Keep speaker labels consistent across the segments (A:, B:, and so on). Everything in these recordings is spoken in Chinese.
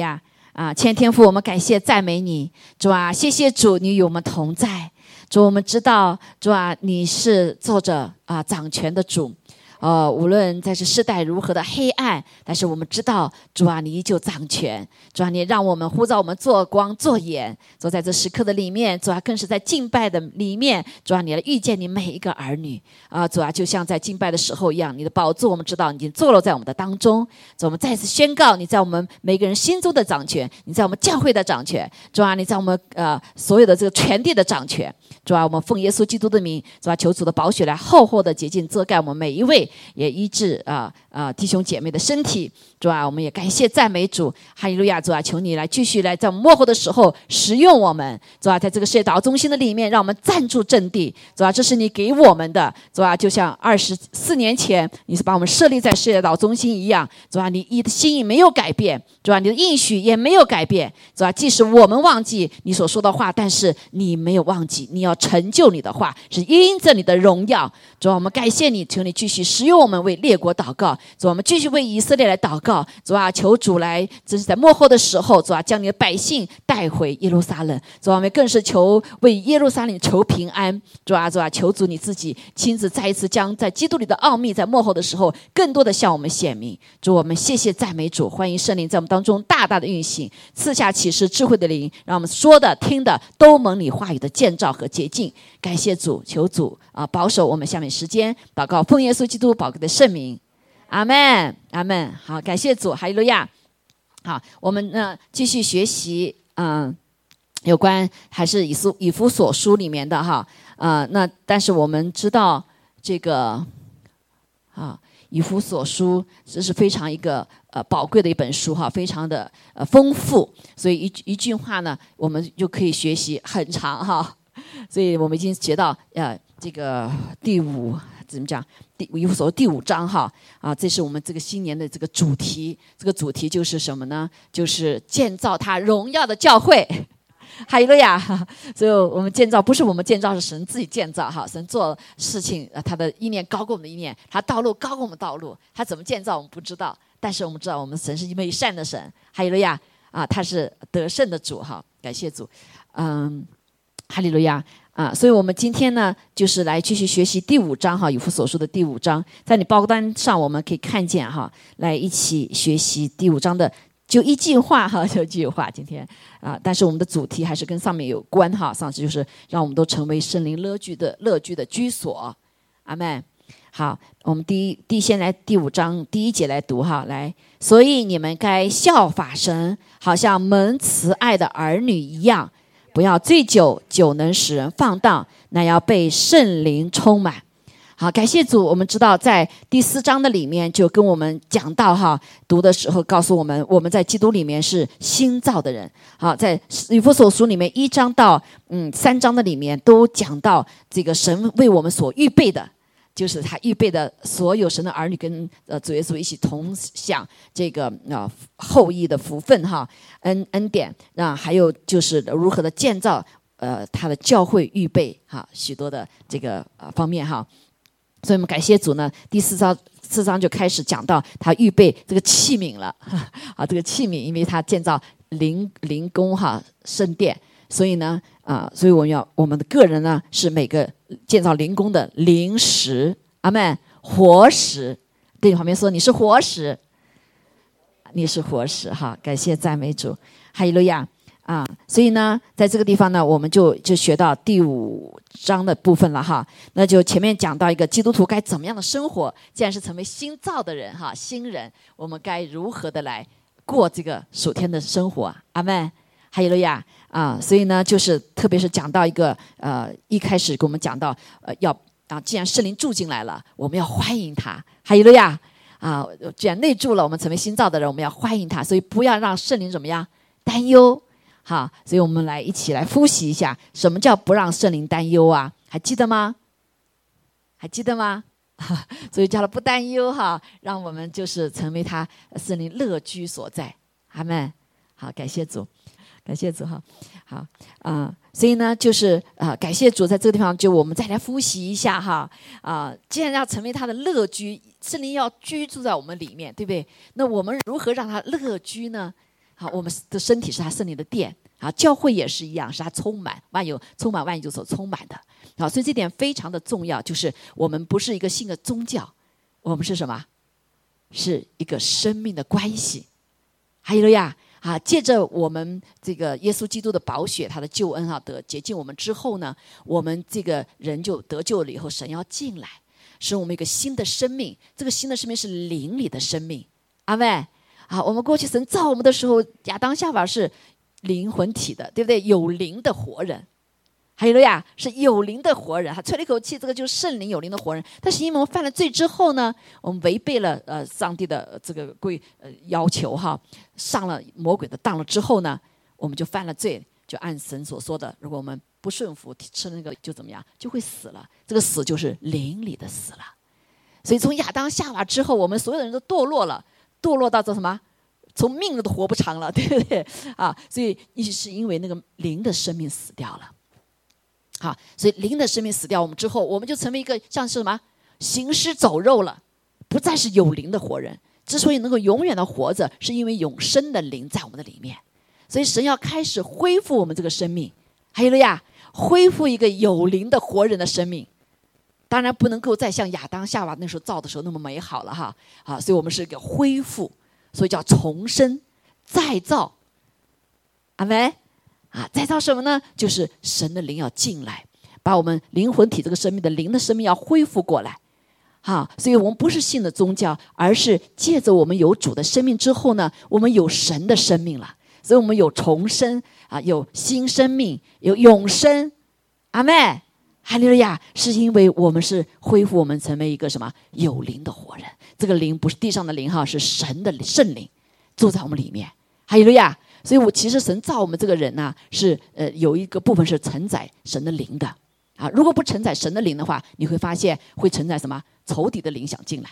A: 呀啊，千天父，我们感谢赞美你，主啊，谢谢主，你与我们同在，主，我们知道，主啊，你是作者啊掌权的主。呃，无论在这世代如何的黑暗，但是我们知道，主啊，你依旧掌权。主啊，你让我们呼召我们做光做盐，坐在这时刻的里面。主啊，更是在敬拜的里面。主啊，你来遇见你每一个儿女啊。主啊，就像在敬拜的时候一样，你的宝座我们知道已经坐落在我们的当中。主，我们再次宣告，你在我们每个人心中的掌权，你在我们教会的掌权。主啊，你在我们呃所有的这个全地的掌权。主啊，我们奉耶稣基督的名，主啊，求主的宝血来厚厚的洁净遮盖我们每一位。也医治啊啊弟兄姐妹的身体，主啊，我们也感谢赞美主，哈利路亚，主啊，求你来继续来在幕后的时候使用我们，主啊，在这个世界岛中心的里面，让我们站住阵地，主啊，这是你给我们的，主啊，就像二十四年前你是把我们设立在世界岛中心一样，主啊，你你的心意没有改变，主啊，你的应许也没有改变，主啊，即使我们忘记你所说的话，但是你没有忘记，你要成就你的话，是因着你的荣耀，主啊，我们感谢你，求你继续使用我们。为列国祷告，主我们继续为以色列来祷告，主啊，求主来，这是在幕后的时候，主啊，将你的百姓带回耶路撒冷，主啊，我们更是求为耶路撒冷求平安，主啊，主啊，求主你自己亲自再一次将在基督里的奥秘，在幕后的时候，更多的向我们显明。主，我们谢谢赞美主，欢迎圣灵在我们当中大大的运行，赐下启示智慧的灵，让我们说的听的都蒙你话语的建造和洁净。感谢主，求主啊保守我们下面时间祷告，奉耶稣基督宝贵的圣名，阿门，阿门。好，感谢主，哈利路亚。好，我们呢继续学习，嗯，有关还是以书以弗所书里面的哈，啊，那但是我们知道这个，啊，以弗所书这是非常一个呃宝贵的一本书哈，非常的呃丰富，所以一一句话呢，我们就可以学习很长哈。所以我们已经学到呃这个第五怎么讲第五所谓第五章哈啊，这是我们这个新年的这个主题。这个主题就是什么呢？就是建造他荣耀的教会。哈利路亚！所以我们建造不是我们建造，是神自己建造哈。神做事情，他的意念高过我们的意念，他道路高过我们道路。他怎么建造我们不知道，但是我们知道我们神是一位善的神。哈利路亚！啊，他是得胜的主哈，感谢主，嗯。哈利路亚啊！所以我们今天呢，就是来继续学习第五章哈，以弗所说的第五章，在你报告单上我们可以看见哈，来一起学习第五章的就一句话哈，就一句话。今天啊，但是我们的主题还是跟上面有关哈，上次就是让我们都成为圣灵乐居的乐居的居所。阿门。好，我们第一第先来第五章第一节来读哈，来，所以你们该效法神，好像蒙慈爱的儿女一样。不要醉酒，酒能使人放荡，那要被圣灵充满。好，感谢主。我们知道，在第四章的里面就跟我们讲到哈，读的时候告诉我们，我们在基督里面是新造的人。好，在以弗所书里面一章到嗯三章的里面都讲到这个神为我们所预备的。就是他预备的所有神的儿女跟呃主耶稣一起同享这个啊后裔的福分哈恩恩典啊还有就是如何的建造呃他的教会预备哈许多的这个啊方面哈，所以我们感谢主呢第四章四章就开始讲到他预备这个器皿了啊这个器皿因为他建造灵灵宫哈圣殿。所以呢，啊，所以我们要我们的个人呢，是每个建造灵宫的灵石，阿门，活石。对你旁边说，你是活石，你是活石，哈，感谢赞美主，哈利路亚啊！所以呢，在这个地方呢，我们就就学到第五章的部分了，哈。那就前面讲到一个基督徒该怎么样的生活，既然是成为新造的人，哈，新人，我们该如何的来过这个属天的生活，阿门，哈利路亚。啊，所以呢，就是特别是讲到一个呃，一开始给我们讲到呃，要啊，既然圣灵住进来了，我们要欢迎他，还有了呀，啊，既然内住了，我们成为新造的人，我们要欢迎他，所以不要让圣灵怎么样担忧，好，所以我们来一起来复习一下，什么叫不让圣灵担忧啊？还记得吗？还记得吗？所以叫他不担忧哈，让我们就是成为他圣灵乐居所在，阿门。好，感谢主。感谢主哈，好啊，所以呢，就是啊，感谢主，在这个地方，就我们再来复习一下哈啊，既然要成为他的乐居，圣灵要居住在我们里面，对不对？那我们如何让他乐居呢？好，我们的身体是他圣灵的殿啊，教会也是一样，是他充满万有、充满万有所充满的。好，所以这点非常的重要，就是我们不是一个信的宗教，我们是什么？是一个生命的关系。还有了呀，啊，借着我们这个耶稣基督的宝血，他的救恩啊，得洁净我们之后呢，我们这个人就得救了以后，神要进来，使我们一个新的生命。这个新的生命是灵里的生命。阿妹。啊，我们过去神造我们的时候，亚当夏娃是灵魂体的，对不对？有灵的活人，还有了呀，是有灵的活人。他吹了一口气，这个就是圣灵有灵的活人。但是因为我们犯了罪之后呢，我们违背了呃上帝的这个规呃要求哈，上了魔鬼的当了之后呢，我们就犯了罪，就按神所说的，如果我们不顺服吃那个就怎么样，就会死了。这个死就是灵里的死了。所以从亚当夏娃之后，我们所有的人都堕落了。堕落到这什么？从命都活不长了，对不对？啊，所以一是因为那个灵的生命死掉了。好，所以灵的生命死掉，我们之后我们就成为一个像是什么行尸走肉了，不再是有灵的活人。之所以能够永远的活着，是因为永生的灵在我们的里面。所以神要开始恢复我们这个生命，还有了呀，恢复一个有灵的活人的生命。当然不能够再像亚当夏娃那时候造的时候那么美好了哈啊，所以我们是一个恢复，所以叫重生、再造。阿门啊，再造什么呢？就是神的灵要进来，把我们灵魂体这个生命的灵的生命要恢复过来。哈，所以我们不是信的宗教，而是借着我们有主的生命之后呢，我们有神的生命了，所以我们有重生啊，有新生命，有永生。阿门。哈利路亚！是因为我们是恢复我们成为一个什么有灵的活人？这个灵不是地上的灵哈，是神的圣灵住在我们里面。哈利路亚！所以我其实神造我们这个人呢，是呃有一个部分是承载神的灵的啊。如果不承载神的灵的话，你会发现会承载什么仇敌的灵想进来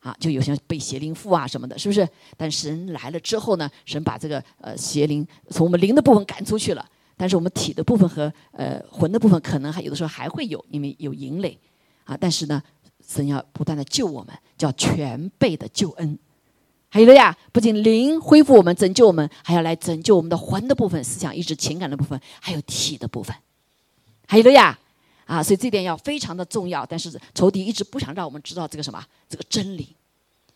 A: 啊，就有些被邪灵附啊什么的，是不是？但神来了之后呢，神把这个呃邪灵从我们灵的部分赶出去了。但是我们体的部分和呃魂的部分可能还有的时候还会有，因为有淫累啊。但是呢，神要不断的救我们，叫全备的救恩。还有了呀，不仅灵恢复我们、拯救我们，还要来拯救我们的魂的部分、思想、意志、情感的部分，还有体的部分。还有了呀，啊，所以这点要非常的重要。但是仇敌一直不想让我们知道这个什么这个真理。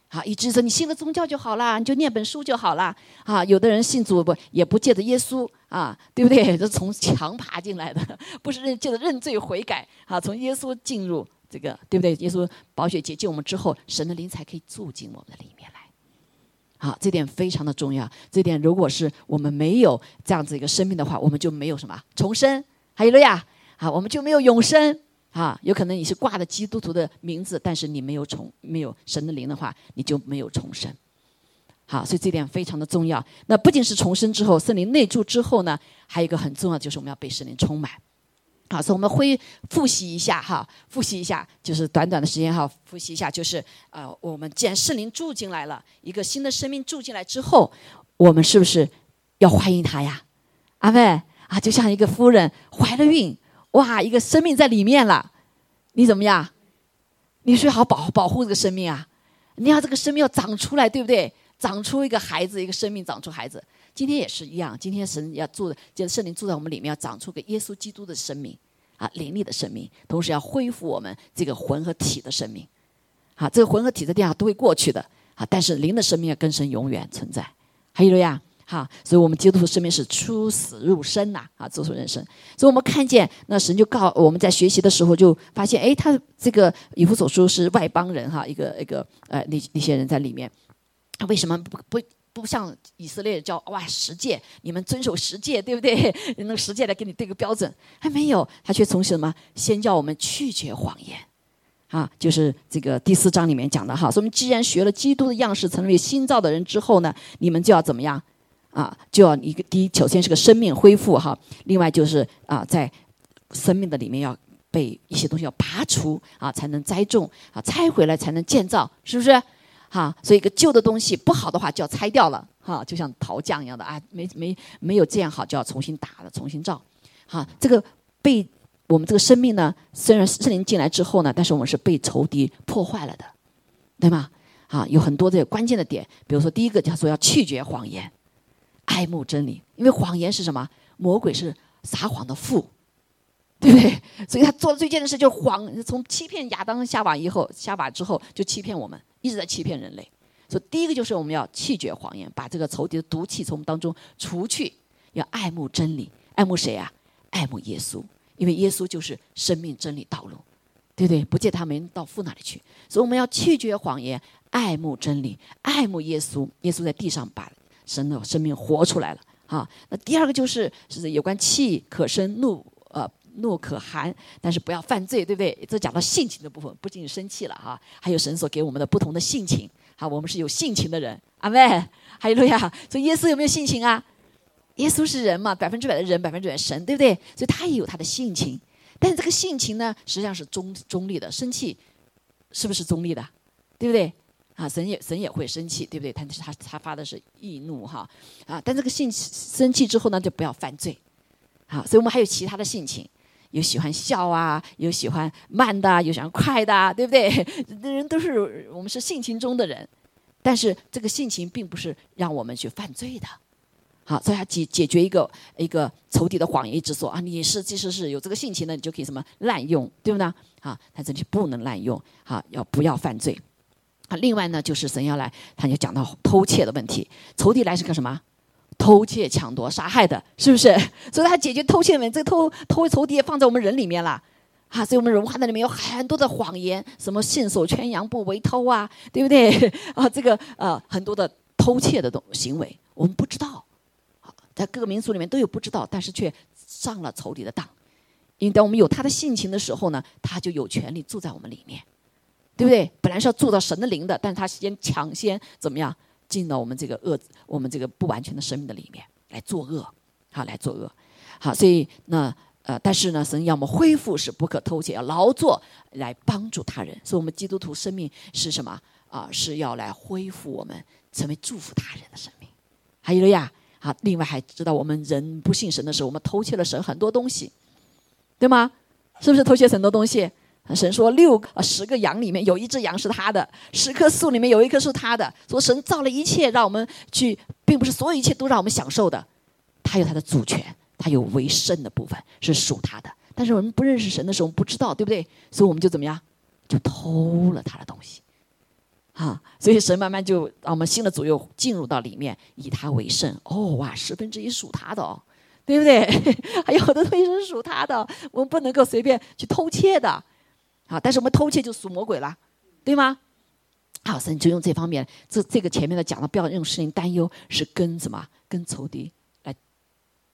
A: 啊，一直说你信了宗教就好了，你就念本书就好了。啊，有的人信主不也不借着耶稣啊，对不对？这从墙爬进来的，不是认借着认罪悔改啊，从耶稣进入这个，对不对？耶稣宝血洁净我们之后，神的灵才可以住进我们的里面。好，这点非常的重要。这点如果是我们没有这样子一个生命的话，我们就没有什么重生。还有了呀，啊，我们就没有永生。啊，有可能你是挂的基督徒的名字，但是你没有重没有神的灵的话，你就没有重生。好，所以这点非常的重要。那不仅是重生之后，圣灵内住之后呢，还有一个很重要，就是我们要被圣灵充满。好，所以我们会复习一下哈，复习一下，就是短短的时间哈，复习一下，就是呃，我们既然圣灵住进来了，一个新的生命住进来之后，我们是不是要欢迎他呀？阿妹啊，就像一个夫人怀了孕。哇，一个生命在里面了，你怎么样？你最好保保护这个生命啊？你要这个生命要长出来，对不对？长出一个孩子，一个生命长出孩子。今天也是一样，今天神要住的，就是圣灵住在我们里面，要长出个耶稣基督的生命啊，灵力的生命，同时要恢复我们这个魂和体的生命。好，这个魂和体的地方都会过去的啊，但是灵的生命要跟神永远存在。还有了呀。哈，所以我们基督徒生命是出死入生呐，啊，走出人生。所以我们看见那神就告我们在学习的时候就发现，哎，他这个以弗所书是外邦人哈，一个一个呃那那些人在里面，为什么不不不像以色列叫哇十诫，你们遵守十诫对不对？那个十诫来给你定个标准，还没有，他却从什么先叫我们拒绝谎言，啊，就是这个第四章里面讲的哈。说我们既然学了基督的样式，成为新造的人之后呢，你们就要怎么样？啊，就要一个第一，首先是个生命恢复哈，另外就是啊，在生命的里面要被一些东西要拔除啊，才能栽种啊，拆回来才能建造，是不是？哈，所以一个旧的东西不好的话就要拆掉了哈，就像陶匠一样的啊，没没没有这样好，就要重新打了，重新造。哈，这个被我们这个生命呢，虽然圣灵进来之后呢，但是我们是被仇敌破坏了的，对吗？啊，有很多这个关键的点，比如说第一个，他说要拒绝谎言。爱慕真理。因为谎言是什么？魔鬼是撒谎的父，对不对？所以他做的最贱的事就是谎，从欺骗亚当夏娃以后，夏娃之后就欺骗我们，一直在欺骗人类。所以第一个就是我们要弃绝谎言，把这个仇敌的毒气从我们当中除去，要爱慕真理，爱慕谁啊？爱慕耶稣，因为耶稣就是生命真理道路，对不对？不借他们到父那里去，所以我们要弃绝谎言，爱慕真理，爱慕耶稣。耶稣在地上把神的生命活出来了。啊，那第二个就是是有关气可生怒，呃，怒可寒，但是不要犯罪，对不对？这讲到性情的部分，不仅仅生气了哈，还有神所给我们的不同的性情。好，我们是有性情的人，阿妹，还有路亚。所以耶稣有没有性情啊？耶稣是人嘛，百分之百的人，百分之百神，对不对？所以他也有他的性情，但是这个性情呢，实际上是中中立的。生气是不是中立的？对不对？啊，神也神也会生气，对不对？但是他他发的是易怒哈，啊，但这个性生气之后呢，就不要犯罪。好，所以我们还有其他的性情，有喜欢笑啊，有喜欢慢的，有喜欢快的，对不对？人都是我们是性情中的人，但是这个性情并不是让我们去犯罪的。好，所以他解解决一个一个仇敌的谎言，一直说啊，你是即使是有这个性情的，你就可以什么滥用，对不对？啊，他这里不能滥用，好，要不要犯罪？啊，另外呢，就是神要来，他就讲到偷窃的问题，仇敌来是干什么？偷窃、抢夺、杀害的，是不是？所以他解决偷窃问题，这个偷偷仇敌也放在我们人里面了，啊，所以我们文化的里面有很多的谎言，什么信手圈羊不为偷啊，对不对？啊，这个呃很多的偷窃的东行为，我们不知道。在各个民族里面都有不知道，但是却上了仇敌的当。因为当我们有他的性情的时候呢，他就有权利住在我们里面，对不对？本来是要住到神的灵的，但是他先抢先怎么样进到我们这个恶、我们这个不完全的生命的里面来作恶，好来作恶。好，所以那呃，但是呢，神要么恢复是不可偷窃，要劳作来帮助他人。所以我们基督徒生命是什么啊？是要来恢复我们成为祝福他人的生命。还有了呀。啊，另外还知道我们人不信神的时候，我们偷窃了神很多东西，对吗？是不是偷窃很多东西？神说六啊十个羊里面有一只羊是他的，十棵树里面有一棵是他的。说神造了一切，让我们去，并不是所有一切都让我们享受的，他有他的主权，他有为圣的部分是属他的。但是我们不认识神的时候，我们不知道，对不对？所以我们就怎么样，就偷了他的东西。啊，所以神慢慢就让我们新的主又进入到里面，以他为圣。哦，哇，十分之一属他的哦，对不对？还有很多东西是属他的，我们不能够随便去偷窃的。啊，但是我们偷窃就属魔鬼了，对吗？好，神就用这方面，这这个前面的讲了，不要用事情担忧，是跟什么？跟仇敌来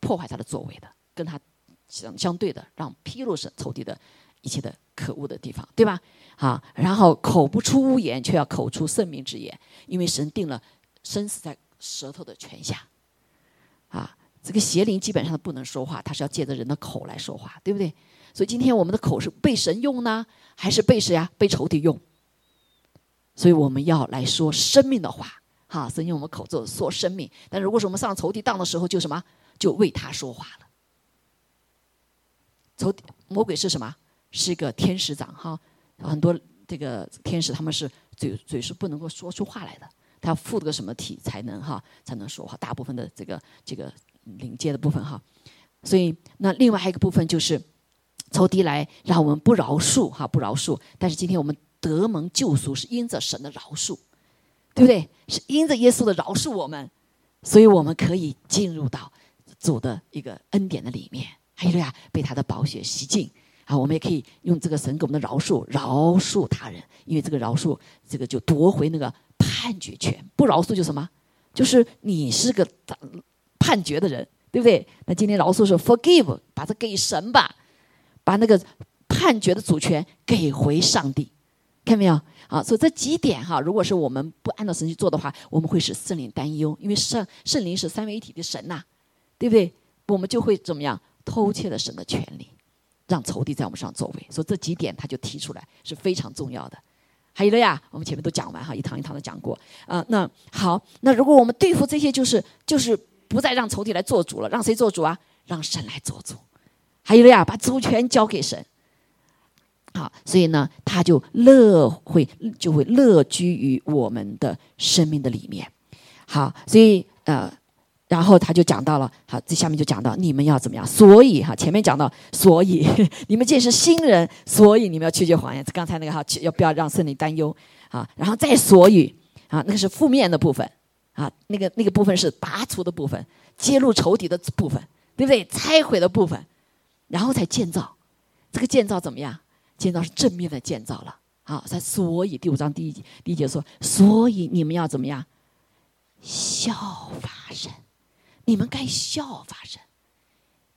A: 破坏他的作为的，跟他相相对的，让披露是仇敌的一切的可恶的地方，对吧？啊，然后口不出污言，却要口出圣明之言，因为神定了生死在舌头的权下。啊，这个邪灵基本上不能说话，他是要借着人的口来说话，对不对？所以今天我们的口是被神用呢，还是被谁呀？被仇敌用？所以我们要来说生命的话，哈，神用我们口做说生命。但如果说我们上仇敌当的时候，就什么？就为他说话了。仇魔鬼是什么？是一个天使长，哈。很多这个天使他们是嘴嘴是不能够说出话来的，他要附个什么体才能哈才能说话？大部分的这个这个临界的部分哈，所以那另外还有一个部分就是仇敌来让我们不饶恕哈不饶恕，但是今天我们得蒙救赎是因着神的饶恕，对不对？是因着耶稣的饶恕我们，所以我们可以进入到主的一个恩典的里面，还有呀被他的宝血洗净。啊，我们也可以用这个神给我们的饶恕，饶恕他人，因为这个饶恕，这个就夺回那个判决权。不饶恕就什么？就是你是个判决的人，对不对？那今天饶恕是 forgive，把它给神吧，把那个判决的主权给回上帝，看到没有？啊，所以这几点哈，如果是我们不按照神去做的话，我们会使圣灵担忧，因为圣圣灵是三位一体的神呐，对不对？我们就会怎么样偷窃了神的权利。让仇敌在我们上作为，所以这几点他就提出来是非常重要的。还有了呀，我们前面都讲完哈，一堂一堂的讲过啊。那好，那如果我们对付这些，就是就是不再让仇敌来做主了，让谁做主啊？让神来做主。还有了呀，把主权交给神。好，所以呢，他就乐会就会乐居于我们的生命的里面。好，所以呃，然后他就讲到了，好，这下面就讲到你们要怎么样。所以哈，前面讲到，所以 你们既是新人，所以你们要拒绝谎言。刚才那个哈，要不要让圣灵担忧啊？然后再所以啊，那个是负面的部分啊，那个那个部分是拔除的部分，揭露仇敌的部分，对不对？拆毁的部分，然后才建造。这个建造怎么样？建造是正面的建造了。好，在所以第五章第一第一节说，所以你们要怎么样？效法神。你们该效法神。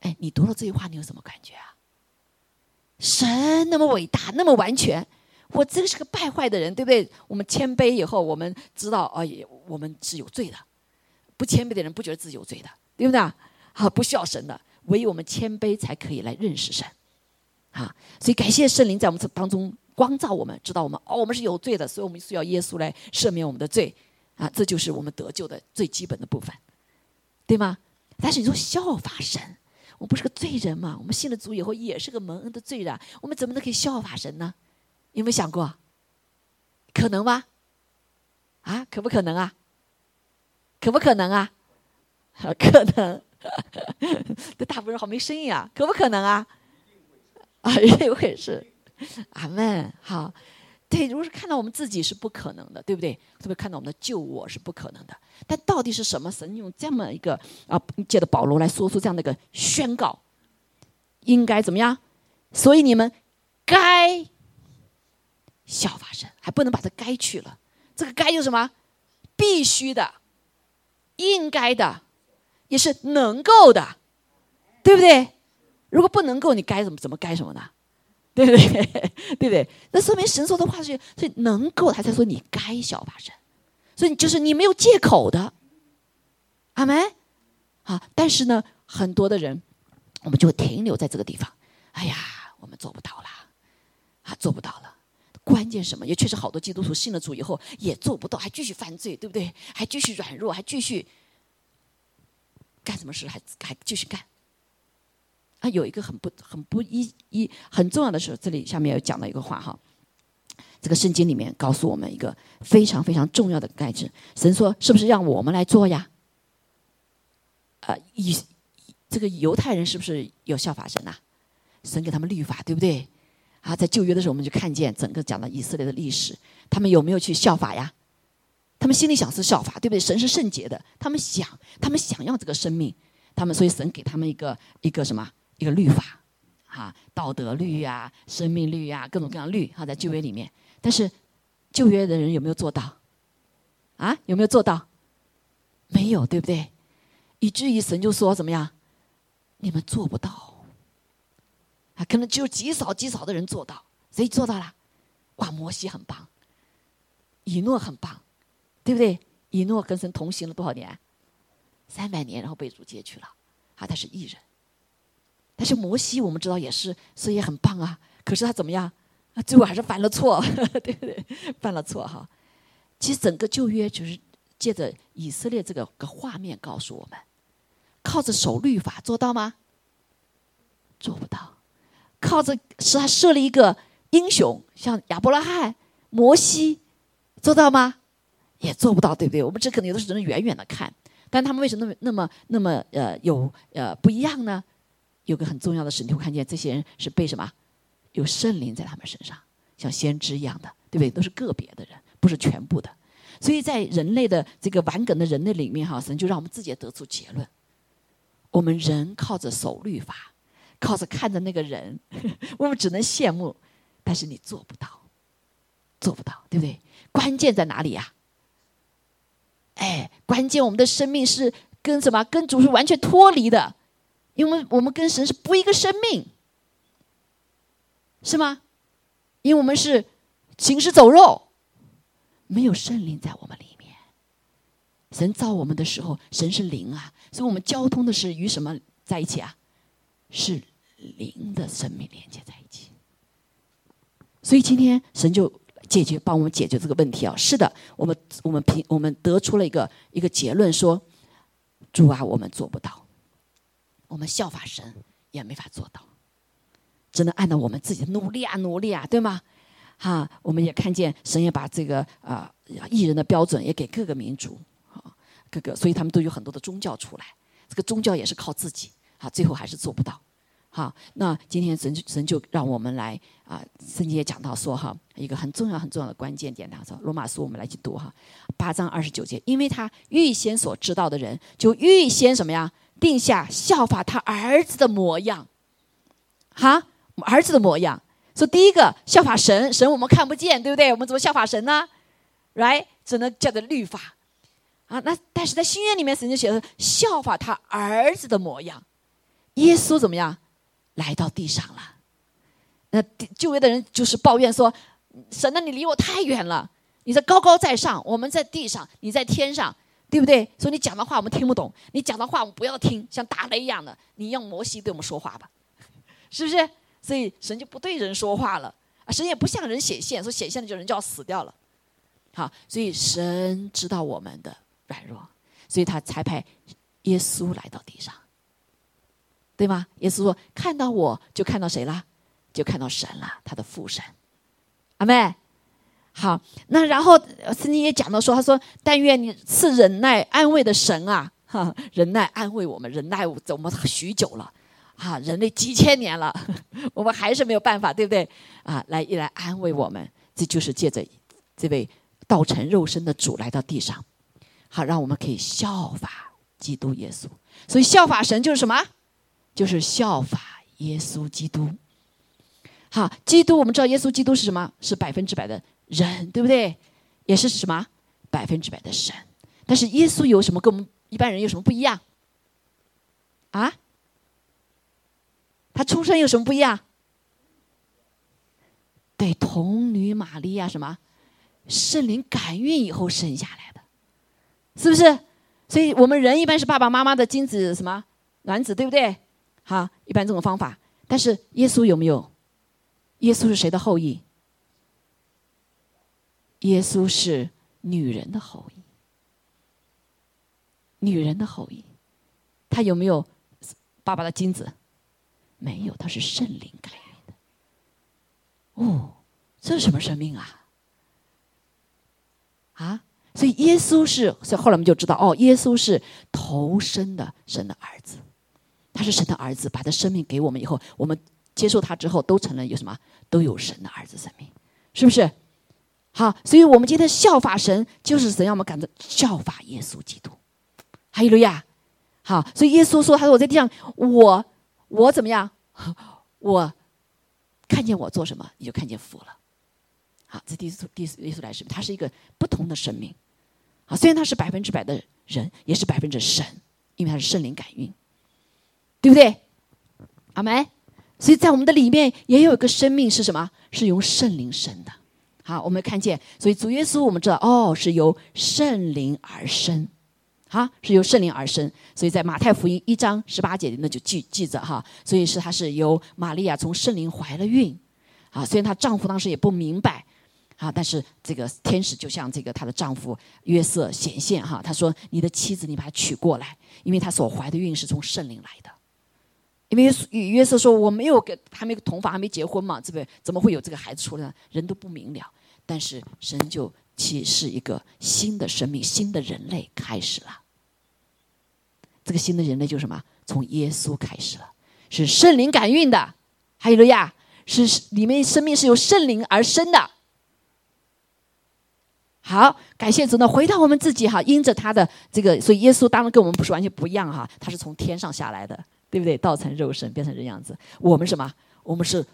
A: 哎，你读了这句话，你有什么感觉啊？神那么伟大，那么完全，我真是个败坏的人，对不对？我们谦卑以后，我们知道，哦，我们是有罪的。不谦卑的人不觉得自己有罪的，对不对啊？不需要神的，唯有我们谦卑才可以来认识神。啊，所以感谢圣灵在我们这当中光照我们，知道我们哦，我们是有罪的，所以我们需要耶稣来赦免我们的罪。啊，这就是我们得救的最基本的部分。对吗？但是你说效法神，我不是个罪人嘛？我们信了主以后也是个蒙恩的罪人，我们怎么能可以效法神呢？有没有想过？可能吗？啊，可不可能啊？可不可能啊？可能。这大部分人好没声音啊！可不可能啊？啊，一定会是。阿门。好。对，如果是看到我们自己是不可能的，对不对？特别看到我们的救我是不可能的。但到底是什么？神用这么一个啊，借着保罗来说出这样的一个宣告，应该怎么样？所以你们该效法神，还不能把这“该”去了。这个“该”就是什么？必须的，应该的，也是能够的，对不对？如果不能够，你该怎么怎么该什么呢？对不对？对不对？那说明神说的话是，所以能够，他才说你该效法神，所以就是你没有借口的，阿门。好，但是呢，很多的人，我们就停留在这个地方。哎呀，我们做不到了，啊，做不到了。关键什么？也确实好多基督徒信了主以后也做不到，还继续犯罪，对不对？还继续软弱，还继续干什么事？还还继续干。啊有一个很不很不一一很重要的是，这里下面有讲到一个话哈，这个圣经里面告诉我们一个非常非常重要的概念。神说：“是不是让我们来做呀？”呃，以这个犹太人是不是有效法神呐？神给他们律法，对不对？啊，在旧约的时候，我们就看见整个讲到以色列的历史，他们有没有去效法呀？他们心里想是效法，对不对？神是圣洁的，他们想，他们想要这个生命，他们所以神给他们一个一个什么？一个律法，哈，道德律呀，生命律呀，各种各样律，哈，在旧约里面。但是旧约的人有没有做到？啊，有没有做到？没有，对不对？以至于神就说怎么样？你们做不到。啊，可能只有极少极少的人做到。谁做到了？哇，摩西很棒，以诺很棒，对不对？以诺跟神同行了多少年？三百年，然后被主接去了。啊，他是艺人。但是摩西，我们知道也是，所以也很棒啊。可是他怎么样？啊，最后还是犯了错，对不对？犯了错哈。其实整个旧约就是借着以色列这个个画面告诉我们：靠着守律法做到吗？做不到。靠着是他设立一个英雄，像亚伯拉罕、摩西，做到吗？也做不到，对不对？我们只可能有的时候只能远远的看，但他们为什么那么那么那么呃有呃不一样呢？有个很重要的事，你会看见这些人是被什么？有圣灵在他们身上，像先知一样的，对不对？都是个别的人，不是全部的。所以在人类的这个完梗的人类里面，哈，神就让我们自己得出结论：我们人靠着守律法，靠着看着那个人，我们只能羡慕，但是你做不到，做不到，对不对？关键在哪里呀？哎，关键我们的生命是跟什么？跟主是完全脱离的。因为我们跟神是不一个生命，是吗？因为我们是行尸走肉，没有圣灵在我们里面。神造我们的时候，神是灵啊，所以我们交通的是与什么在一起啊？是灵的生命连接在一起。所以今天神就解决，帮我们解决这个问题啊！是的，我们我们平我们得出了一个一个结论，说主啊，我们做不到。我们效法神也没法做到，只能按照我们自己的努力啊，努力啊，对吗？哈，我们也看见神也把这个啊艺人的标准也给各个民族啊，各个，所以他们都有很多的宗教出来。这个宗教也是靠自己，啊，最后还是做不到。好，那今天神神就让我们来啊，圣经也讲到说哈，一个很重要很重要的关键点，他说罗马书我们来去读哈，八章二十九节，因为他预先所知道的人，就预先什么呀，定下效法他儿子的模样，哈，儿子的模样。说第一个效法神，神我们看不见，对不对？我们怎么效法神呢？Right，只能叫做律法。啊，那但是在新约里面，神就写的效法他儿子的模样。耶稣怎么样来到地上了？那旧约的人就是抱怨说：“神呐，你离我太远了，你在高高在上，我们在地上，你在天上，对不对？所以你讲的话我们听不懂，你讲的话我们不要听，像打雷一样的，你用摩西对我们说话吧，是不是？所以神就不对人说话了，神也不向人显现，说显现了就人就要死掉了。好，所以神知道我们的。软弱，所以他才派耶稣来到地上，对吗？耶稣说：“看到我就看到谁了？就看到神了，他的父神。”阿妹，好，那然后圣经也讲到说：“他说，但愿你赐忍耐安慰的神啊，哈，忍耐安慰我们，忍耐我们许久了，啊，人类几千年了，我们还是没有办法，对不对？啊，来一来安慰我们，这就是借着这位道成肉身的主来到地上。”好，让我们可以效法基督耶稣。所以效法神就是什么？就是效法耶稣基督。好，基督我们知道耶稣基督是什么？是百分之百的人，对不对？也是什么？百分之百的神。但是耶稣有什么跟我们一般人有什么不一样？啊？他出生有什么不一样？对，童女玛利亚什么？圣灵感孕以后生下来的。是不是？所以我们人一般是爸爸妈妈的精子什么卵子，对不对？哈，一般这种方法。但是耶稣有没有？耶稣是谁的后裔？耶稣是女人的后裔。女人的后裔，他有没有爸爸的精子？没有，他是圣灵感孕的。哦，这是什么生命啊？啊？所以耶稣是，所以后来我们就知道，哦，耶稣是头生的神的儿子，他是神的儿子，把他生命给我们以后，我们接受他之后，都成了有什么，都有神的儿子生命，是不是？好，所以我们今天效法神，就是神让我们感到效法耶稣基督，哈利路亚。好，所以耶稣说，他说我在地上，我我怎么样？我看见我做什么，你就看见父了。好，这第四第四耶稣来生命，他是一个不同的生命。啊，虽然他是百分之百的人，也是百分之神，因为他是圣灵感孕，对不对？阿门。所以在我们的里面也有一个生命是什么？是由圣灵生的。好，我们看见，所以主耶稣我们知道，哦，是由圣灵而生，哈，是由圣灵而生。所以在马太福音一章十八节里，那就记记着哈。所以是他是由玛利亚从圣灵怀了孕，啊，虽然她丈夫当时也不明白。啊！但是这个天使就像这个她的丈夫约瑟显现哈，他说：“你的妻子，你把她娶过来，因为她所怀的孕是从圣灵来的。”因为约瑟说：“我没有跟还没同房，还没结婚嘛，这边怎么会有这个孩子出来呢？人都不明了。”但是神就启示一个新的生命，新的人类开始了。这个新的人类就是什么？从耶稣开始了，是圣灵感孕的。还有路亚，是里面生命是由圣灵而生的。好，感谢主呢。回到我们自己哈，因着他的这个，所以耶稣当然跟我们不是完全不一样哈。他是从天上下来的，对不对？道成肉身，变成人样子。我们什么？我们是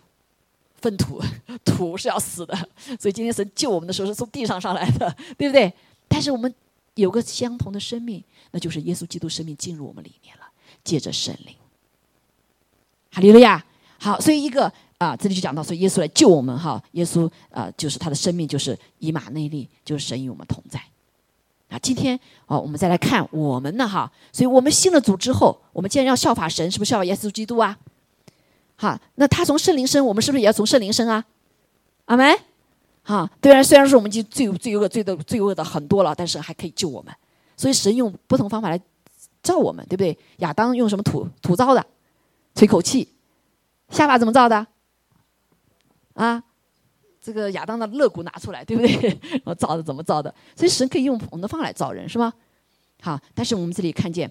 A: 粪土，土是要死的。所以今天神救我们的时候是从地上上来的，对不对？但是我们有个相同的生命，那就是耶稣基督生命进入我们里面了，借着圣灵。哈利路亚。好，所以一个。啊，这里就讲到说，耶稣来救我们哈，耶稣啊，就是他的生命就是以马内利，就是神与我们同在。啊，今天哦，我们再来看我们呢哈，所以我们信了主之后，我们既然要效法神，是不是效法耶稣基督啊？哈，那他从圣灵生，我们是不是也要从圣灵生啊？阿门。哈，虽然虽然说我们已经罪罪恶罪的罪恶的很多了，但是还可以救我们。所以神用不同方法来造我们，对不对？亚当用什么土土造的？吹口气。夏娃怎么造的？啊，这个亚当的肋骨拿出来，对不对？我造的怎么造的？所以神可以用我们的方法来造人，是吗？好，但是我们这里看见，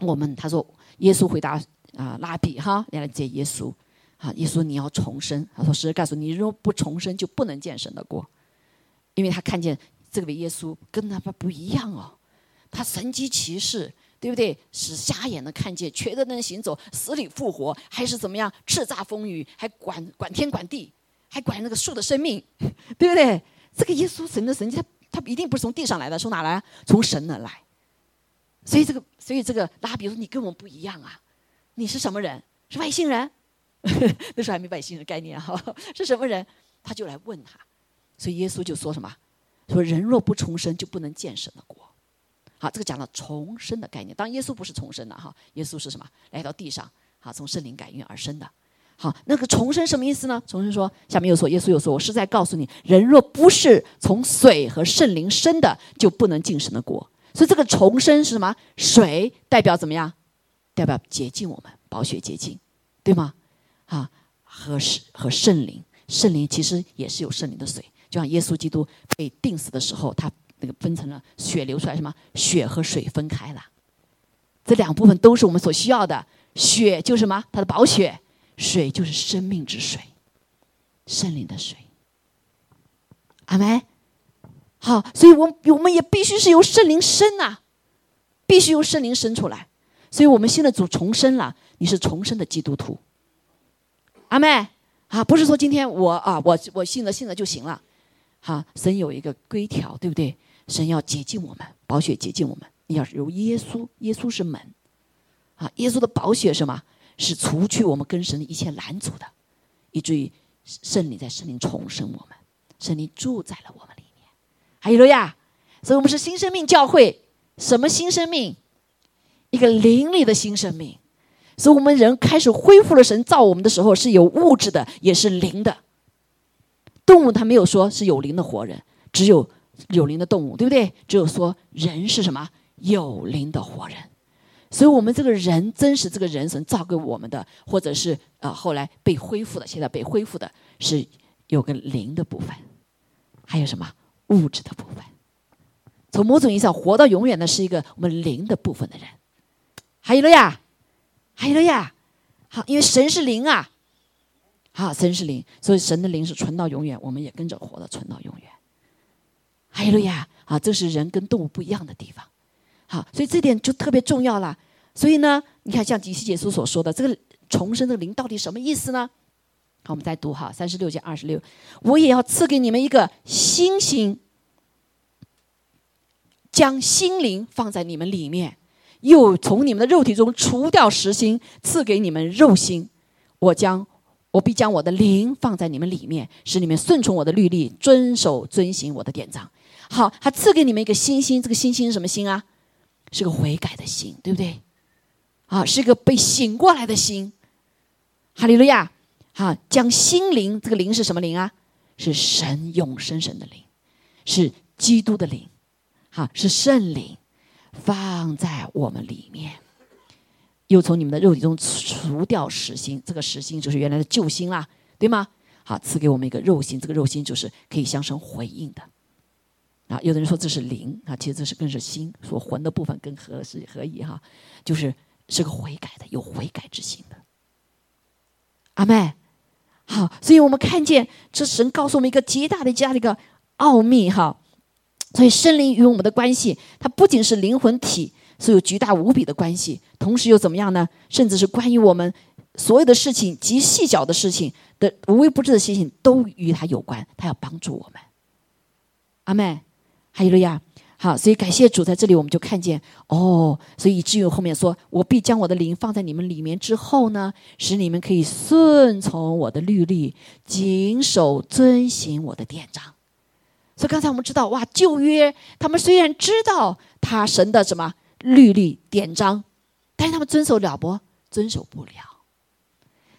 A: 我们他说耶稣回答啊，拉比哈，你来接耶稣。啊，耶稣你要重生。他说：“实告诉你，若不重生，就不能见神的国。因为他看见这位耶稣跟他们不一样哦，他神机骑士，对不对？使瞎眼的看见，瘸的能行走，死里复活，还是怎么样？叱咤风云，还管管天管地，还管那个树的生命，对不对？这个耶稣神的神迹，他他一定不是从地上来的，从哪来？从神而来。所以这个，所以这个拉比说：你跟我们不一样啊！你是什么人？是外星人？” 那时候还没外星人概念哈，是什么人？他就来问他，所以耶稣就说什么？说人若不重生，就不能见神的国。好，这个讲了重生的概念。当耶稣不是重生的哈，耶稣是什么？来到地上，好，从圣灵感孕而生的。好，那个重生什么意思呢？重生说，下面又说，耶稣又说，我是在告诉你，人若不是从水和圣灵生的，就不能进神的国。所以这个重生是什么？水代表怎么样？代表洁净我们，宝血洁净，对吗？啊，和圣和圣灵，圣灵其实也是有圣灵的水，就像耶稣基督被钉死的时候，他那个分成了血流出来，什么血和水分开了，这两部分都是我们所需要的。血就是什么？它的宝血，水就是生命之水，圣灵的水。阿门。好，所以我我们也必须是由圣灵生啊，必须由圣灵生出来。所以我们现在主重生了，你是重生的基督徒。阿妹啊，不是说今天我啊，我我信了信了就行了，哈，神有一个规条，对不对？神要洁净我们，宝血洁净我们。你要由耶稣，耶稣是门，啊，耶稣的宝血什么？是除去我们跟神的一切拦阻的，以至于圣灵在圣灵重生我们，圣灵住在了我们里面。还有了呀，所以我们是新生命教会，什么新生命？一个灵里的新生命。所以我们人开始恢复了神造我们的时候是有物质的，也是灵的。动物它没有说是有灵的活人，只有有灵的动物，对不对？只有说人是什么有灵的活人。所以我们这个人真实这个人神造给我们的，或者是啊后来被恢复的，现在被恢复的是有个灵的部分，还有什么物质的部分。从某种意义上，活到永远的是一个我们灵的部分的人。还有了呀。还有了呀，好，因为神是灵啊，好，神是灵，所以神的灵是存到永远，我们也跟着活到存到永远。还有了呀，啊，这是人跟动物不一样的地方，好，所以这点就特别重要了。所以呢，你看像迪西耶稣所说的这个重生的灵到底什么意思呢？好，我们再读哈，三十六节二十六，我也要赐给你们一个新心，将心灵放在你们里面。又从你们的肉体中除掉实心，赐给你们肉心。我将我必将我的灵放在你们里面，使你们顺从我的律例，遵守遵行我的典章。好，他赐给你们一个新心，这个新心是什么心啊？是个悔改的心，对不对？啊，是一个被醒过来的心。哈利路亚！哈，将心灵，这个灵是什么灵啊？是神永生神的灵，是基督的灵，哈，是圣灵。放在我们里面，又从你们的肉体中除掉实心，这个实心就是原来的旧心啦，对吗？好，赐给我们一个肉心，这个肉心就是可以相生回应的。啊，有的人说这是灵啊，其实这是更是心所魂的部分，更合是合一哈，就是是个悔改的，有悔改之心的。阿妹，好，所以我们看见这神告诉我们一个极大的、极大的一个奥秘哈。所以，圣灵与我们的关系，它不仅是灵魂体，是有巨大无比的关系，同时又怎么样呢？甚至是关于我们所有的事情及细小的事情的无微不至的事情，都与他有关。他要帮助我们。阿妹，还有了呀。好，所以感谢主，在这里我们就看见哦。所以以至于后面说，我必将我的灵放在你们里面之后呢，使你们可以顺从我的律例，谨守遵行我的典章。所以刚才我们知道，哇，旧约他们虽然知道他神的什么律例典章，但是他们遵守了不？遵守不了。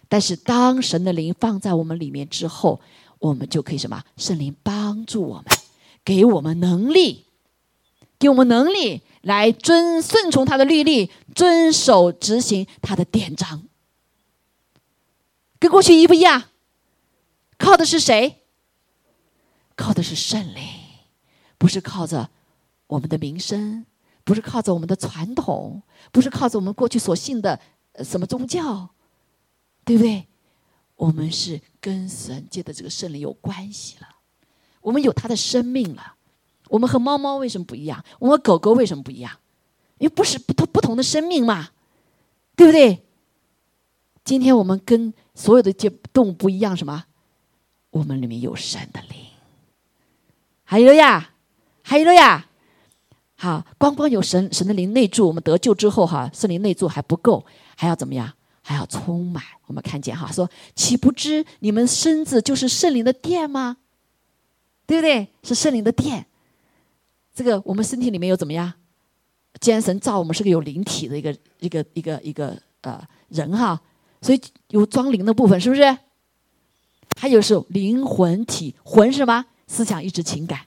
A: 但是当神的灵放在我们里面之后，我们就可以什么？圣灵帮助我们，给我们能力，给我们能力来遵顺从他的律例，遵守执行他的典章。跟过去一不一样？靠的是谁？靠的是圣灵，不是靠着我们的名声，不是靠着我们的传统，不是靠着我们过去所信的什么宗教，对不对？我们是跟神借的这个圣灵有关系了，我们有他的生命了。我们和猫猫为什么不一样？我们和狗狗为什么不一样？因为不是不同不同的生命嘛，对不对？今天我们跟所有的这动物不一样，什么？我们里面有神的灵。还有呀，还有呀。好，光光有神神的灵内住，我们得救之后哈，圣灵内住还不够，还要怎么样？还要充满。我们看见哈，说岂不知你们身子就是圣灵的殿吗？对不对？是圣灵的殿。这个我们身体里面有怎么样？既然神造我们是个有灵体的一个一个一个一个呃人哈，所以有装灵的部分，是不是？还有是灵魂体，魂是什么？思想、意志、情感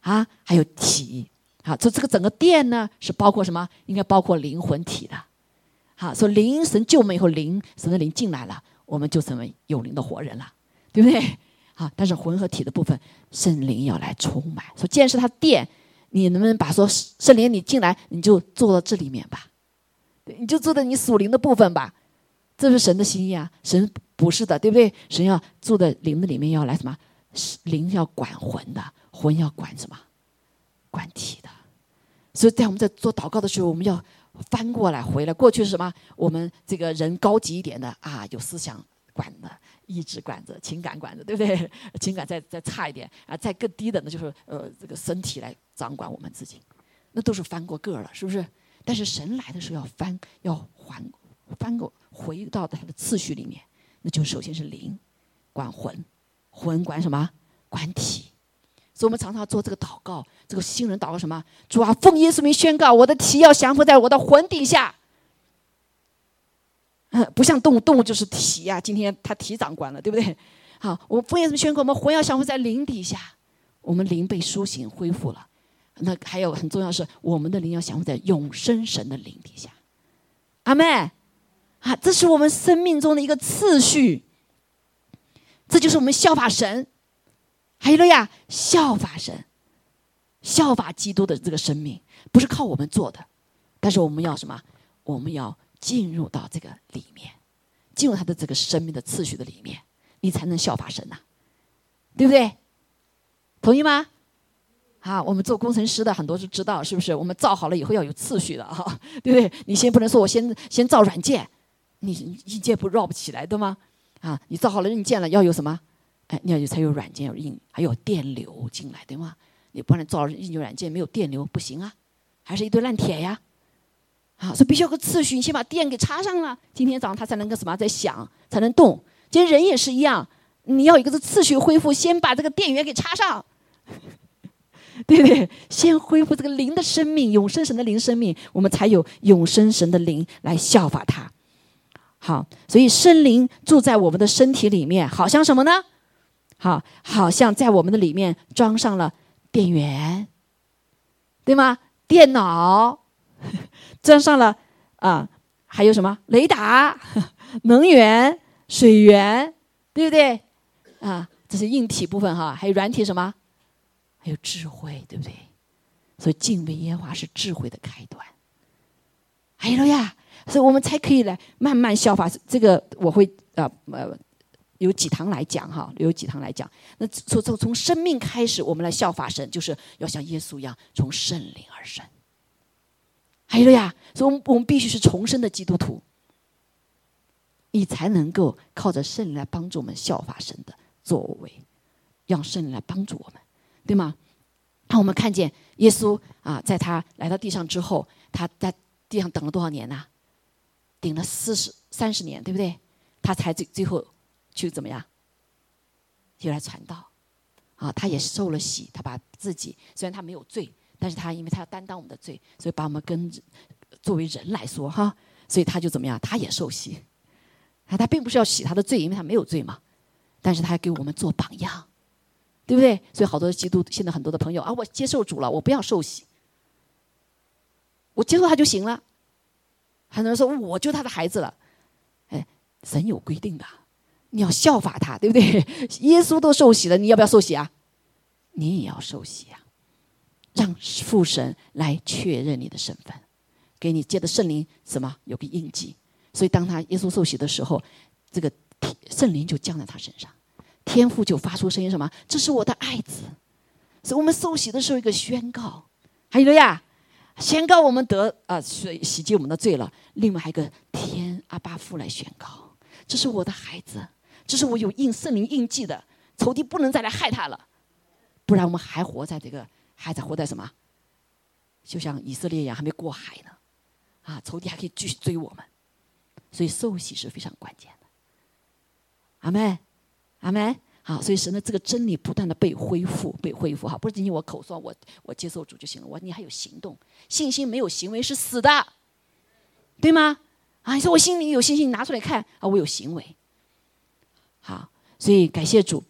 A: 啊，还有体。好，这这个整个殿呢，是包括什么？应该包括灵魂体的。好，说灵神救我们以后，灵神的灵进来了，我们就成为有灵的活人了，对不对？好，但是魂和体的部分，圣灵要来充满。说，既然是他殿，你能不能把说圣灵你进来，你就坐到这里面吧？你就坐在你属灵的部分吧。这是神的心意啊！神不是的，对不对？神要住在灵的里面，要来什么？灵要管魂的，魂要管什么？管体的。所以在我们在做祷告的时候，我们要翻过来回来。过去是什么？我们这个人高级一点的啊，有思想管的。意志管着，情感管着，对不对？情感再再差一点啊，再更低的呢，就是呃，这个身体来掌管我们自己，那都是翻过个了，是不是？但是神来的时候要翻，要还翻过回到他的次序里面，那就首先是灵管魂，魂管什么？管体。所以我们常常做这个祷告，这个新人祷告什么？主啊，奉耶稣名宣告，我的体要降服在我的魂底下。不像动物，动物就是体呀。今天他体长官了，对不对？好，我们奉耶稣宣告，我们魂要降服在灵底下，我们灵被苏醒恢复了。那还有很重要是，我们的灵要降服在永生神的灵底下。阿妹，啊，这是我们生命中的一个次序。这就是我们效法神，还有了呀，效法神，效法基督的这个生命，不是靠我们做的，但是我们要什么？我们要。进入到这个里面，进入他的这个生命的次序的里面，你才能效法神呐，对不对？同意吗？啊，我们做工程师的很多都知道，是不是？我们造好了以后要有次序的哈，对不对？你先不能说我先先造软件，你硬件不绕不起来的吗？啊，你造好了硬件了，要有什么？哎，你要有才有软件有硬，还有电流进来，对吗？你不能造硬件软件没有电流不行啊，还是一堆烂铁呀。啊，所以必须有个次序，你先把电给插上了，今天早上它才能够什么在响，才能动。今天人也是一样，你要一个次序恢复，先把这个电源给插上，对不对？先恢复这个灵的生命，永生神的灵生命，我们才有永生神的灵来效法他。好，所以生灵住在我们的身体里面，好像什么呢？好，好像在我们的里面装上了电源，对吗？电脑。装上了啊，还有什么雷达、能源、水源，对不对？啊，这是硬体部分哈，还有软体什么？还有智慧，对不对？所以敬畏耶和华是智慧的开端。哎呀，所以我们才可以来慢慢效法这个。我会啊呃，有几堂来讲哈，有几堂来讲。那从从从生命开始，我们来效法神，就是要像耶稣一样，从圣灵而生。还有呀，所以我们我们必须是重生的基督徒，你才能够靠着圣灵来帮助我们效法神的作为，让圣灵来帮助我们，对吗？那我们看见耶稣啊，在他来到地上之后，他在地上等了多少年呢？顶了四十三十年，对不对？他才最最后去怎么样？就来传道啊！他也受了洗，他把自己虽然他没有罪。但是他因为他要担当我们的罪，所以把我们跟作为人来说哈，所以他就怎么样？他也受洗，啊，他并不是要洗他的罪，因为他没有罪嘛。但是他还给我们做榜样，对不对？所以好多基督现在很多的朋友啊，我接受主了，我不要受洗，我接受他就行了。很多人说我就他的孩子了，哎，神有规定的，你要效法他，对不对？耶稣都受洗了，你要不要受洗啊？你也要受洗啊。让父神来确认你的身份，给你借的圣灵什么有个印记。所以当他耶稣受洗的时候，这个圣灵就降在他身上，天父就发出声音什么？这是我的爱子。所以我们受洗的时候一个宣告，还有了呀，宣告我们得啊洗洗净我们的罪了。另外还有一个天阿巴父来宣告，这是我的孩子，这是我有印圣灵印记的，仇敌不能再来害他了，不然我们还活在这个还在活在什么？就像以色列一样还没过海呢，啊，仇敌还可以继续追我们，所以受洗是非常关键的。阿门，阿门。好，所以神的这个真理不断的被恢复，被恢复。哈，不是仅仅我口说，我我接受主就行了。我你还有行动，信心没有行为是死的，对吗？啊，你说我心里有信心，拿出来看啊，我有行为。好，所以感谢主，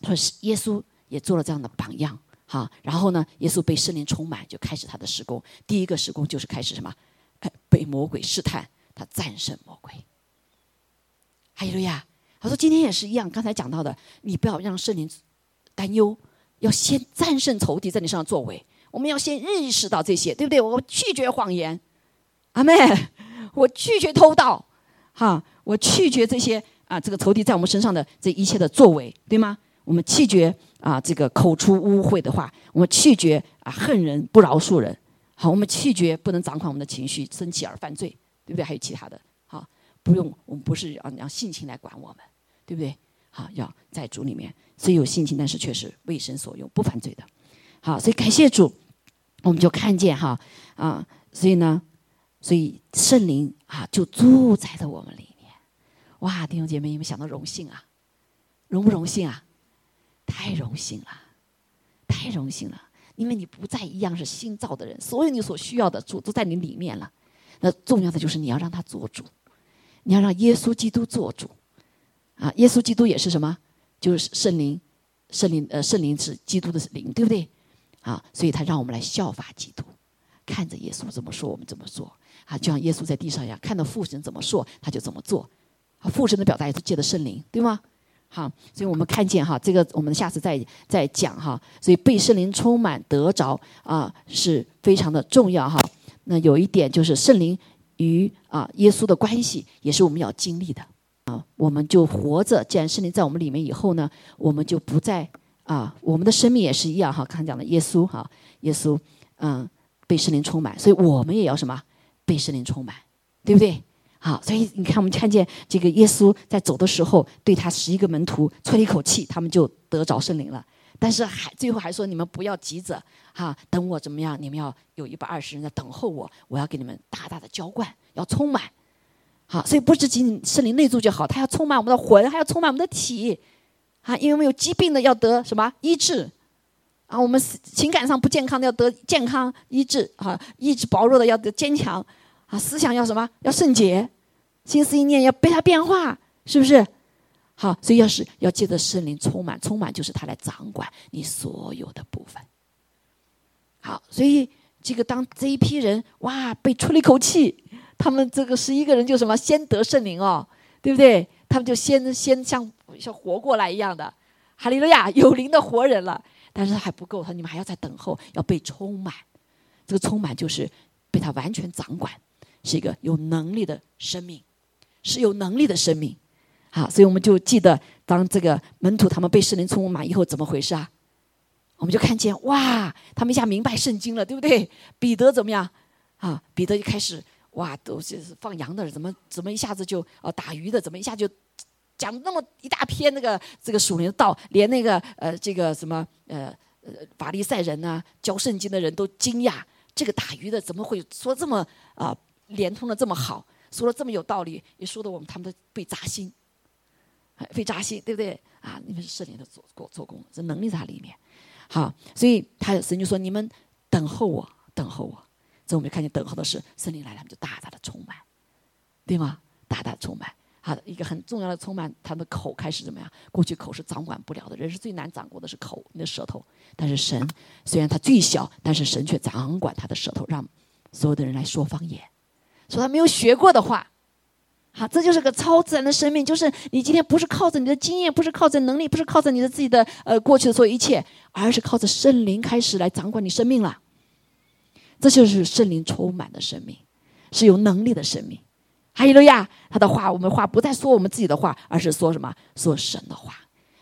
A: 说耶稣也做了这样的榜样。好，然后呢，耶稣被圣灵充满，就开始他的施工。第一个施工就是开始什么？哎，被魔鬼试探，他战胜魔鬼。还有呀。他说：“今天也是一样，刚才讲到的，你不要让圣灵担忧，要先战胜仇敌在你身上作为。我们要先认识到这些，对不对？我拒绝谎言，阿妹，我拒绝偷盗，哈，我拒绝这些啊，这个仇敌在我们身上的这一切的作为，对吗？我们拒绝啊，这个口出污秽的话，我们拒绝啊，恨人不饶恕人，好，我们拒绝不能掌管我们的情绪，生气而犯罪，对不对？还有其他的，好，不用，我们不是要让性情来管我们。”对不对？好，要在主里面，虽有性情，但是却是为神所用，不犯罪的。好，所以感谢主，我们就看见哈啊，所以呢，所以圣灵啊就住在了我们里面。哇，弟兄姐妹，你们想到荣幸啊？荣不荣幸啊？太荣幸了，太荣幸了，因为你不再一样是新造的人，所有你所需要的主都在你里面了。那重要的就是你要让他做主，你要让耶稣基督做主。啊，耶稣基督也是什么？就是圣灵，圣灵呃，圣灵是基督的灵，对不对？啊，所以他让我们来效法基督，看着耶稣怎么说，我们怎么做。啊，就像耶稣在地上一样，看到父神怎么说，他就怎么做。啊，父神的表达也是借的圣灵，对吗？好，所以我们看见哈，这个我们下次再再讲哈。所以被圣灵充满得着啊，是非常的重要哈。那有一点就是圣灵与啊耶稣的关系，也是我们要经历的。啊，我们就活着。既然圣灵在我们里面以后呢，我们就不再啊，我们的生命也是一样哈。刚才讲的耶稣哈，耶稣嗯被圣灵充满，所以我们也要什么被圣灵充满，对不对？好，所以你看，我们看见这个耶稣在走的时候，对他十一个门徒吹了一口气，他们就得着圣灵了。但是还最后还说，你们不要急着哈，等我怎么样？你们要有一百二十人在等候我，我要给你们大大的浇灌，要充满。好，所以不是仅仅圣灵内住就好，他要充满我们的魂，还要充满我们的体，啊，因为我们有疾病的要得什么医治，啊，我们情感上不健康的要得健康医治，啊，意志薄弱的要得坚强，啊，思想要什么要圣洁，心思意念要被它变化，是不是？好，所以要是要借着圣灵充满，充满就是他来掌管你所有的部分。好，所以这个当这一批人哇被出了一口气。他们这个十一个人就什么先得圣灵哦，对不对？他们就先先像像活过来一样的，哈利路亚，有灵的活人了。但是还不够，他你们还要再等候，要被充满。这个充满就是被他完全掌管，是一个有能力的生命，是有能力的生命。好，所以我们就记得，当这个门徒他们被圣灵充满以后，怎么回事啊？我们就看见哇，他们一下明白圣经了，对不对？彼得怎么样啊？彼得就开始。哇，都是放羊的，怎么怎么一下子就呃打鱼的，怎么一下就讲那么一大篇那个这个属灵的道，连那个呃这个什么呃呃法利赛人呐，教圣经的人都惊讶，这个打鱼的怎么会说这么啊连通的这么好，说的这么有道理，也说的我们他们都被扎心，被扎心，对不对啊？你们是圣灵的做做做工，这能力在里面，好，所以他神就说你们等候我，等候我。所以我们就看见等候的是圣灵来了，他们就大大的充满，对吗？大大的充满。好的，一个很重要的充满，他的口开始怎么样？过去口是掌管不了的，人是最难掌握的是口，你的舌头。但是神虽然他最小，但是神却掌管他的舌头，让所有的人来说方言，说他没有学过的话，好，这就是个超自然的生命，就是你今天不是靠着你的经验，不是靠着能力，不是靠着你的自己的呃过去的所有一切，而是靠着圣灵开始来掌管你生命了。这就是圣灵充满的生命，是有能力的生命。哈利路亚，他的话，我们话不再说我们自己的话，而是说什么？说神的话。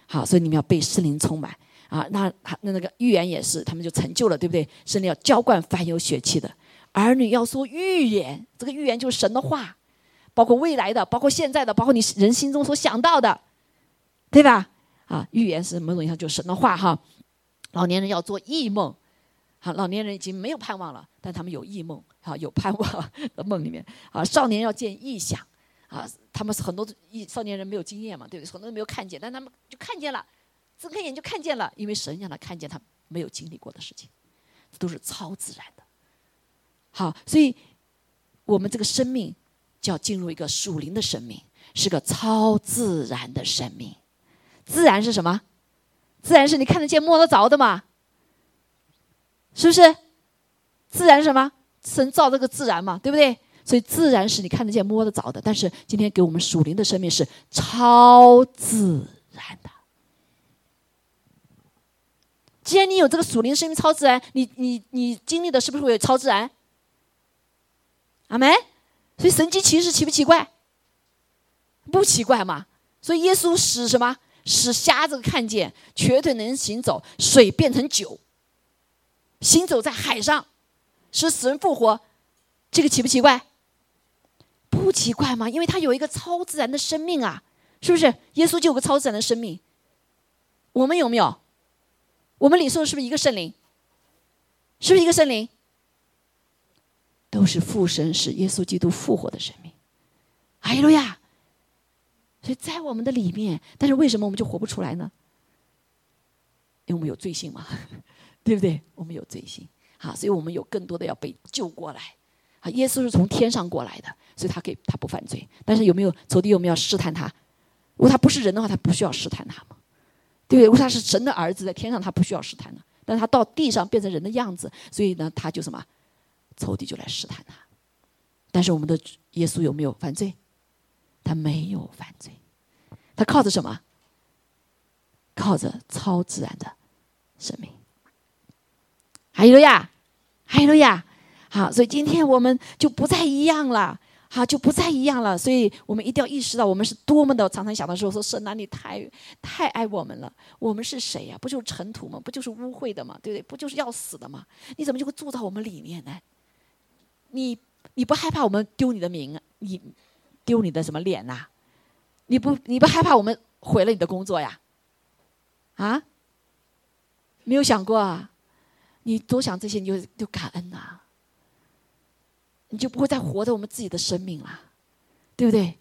A: 好，所以你们要被圣灵充满啊。那那那个预言也是，他们就成就了，对不对？圣灵要浇灌凡有血气的儿女，要说预言。这个预言就是神的话。包括未来的，包括现在的，包括你人心中所想到的，对吧？啊，预言是某种意义上就是神的话哈。老年人要做异梦，好，老年人已经没有盼望了，但他们有异梦，好，有盼望的梦里面。啊，少年要见异象，啊，他们是很多异少年人没有经验嘛，对不对？很多人没有看见，但他们就看见了，睁开眼就看见了，因为神让他看见他没有经历过的事情，都是超自然的。好，所以我们这个生命。就要进入一个属灵的生命，是个超自然的生命。自然是什么？自然是你看得见、摸得着的嘛？是不是？自然什么？神造这个自然嘛，对不对？所以自然是你看得见、摸得着的。但是今天给我们属灵的生命是超自然的。既然你有这个属灵生命超自然，你你你经历的是不是会有超自然？阿门。所以神机骑士奇不奇怪？不奇怪嘛。所以耶稣使什么？使瞎子看见，瘸腿能行走，水变成酒，行走在海上，使死人复活。这个奇不奇怪？不奇怪嘛，因为他有一个超自然的生命啊，是不是？耶稣就有个超自然的生命。我们有没有？我们领受的是不是一个圣灵？是不是一个圣灵？都是父神使耶稣基督复活的生命，哎呀路亚！所以在我们的里面，但是为什么我们就活不出来呢？因为我们有罪性嘛，对不对？我们有罪性，好，所以我们有更多的要被救过来。啊，耶稣是从天上过来的，所以他可以他不犯罪。但是有没有仇敌有没有试探他？如果他不是人的话，他不需要试探他嘛？对不对？如果他是神的儿子，在天上他不需要试探了，但他到地上变成人的样子，所以呢，他就什么？仇敌就来试探他，但是我们的耶稣有没有犯罪？他没有犯罪，他靠着什么？靠着超自然的生命。还有呀，还有呀，好，所以今天我们就不再一样了，好，就不再一样了。所以我们一定要意识到，我们是多么的常常想的时候说：“神啊，你太太爱我们了。”我们是谁呀？不就是尘土吗？不就是污秽的吗？对不对？不就是要死的吗？你怎么就会住到我们里面呢？你你不害怕我们丢你的名，你丢你的什么脸呐？你不你不害怕我们毁了你的工作呀？啊？没有想过啊？你多想这些，你就就感恩呐。你就不会再活着我们自己的生命了，对不对？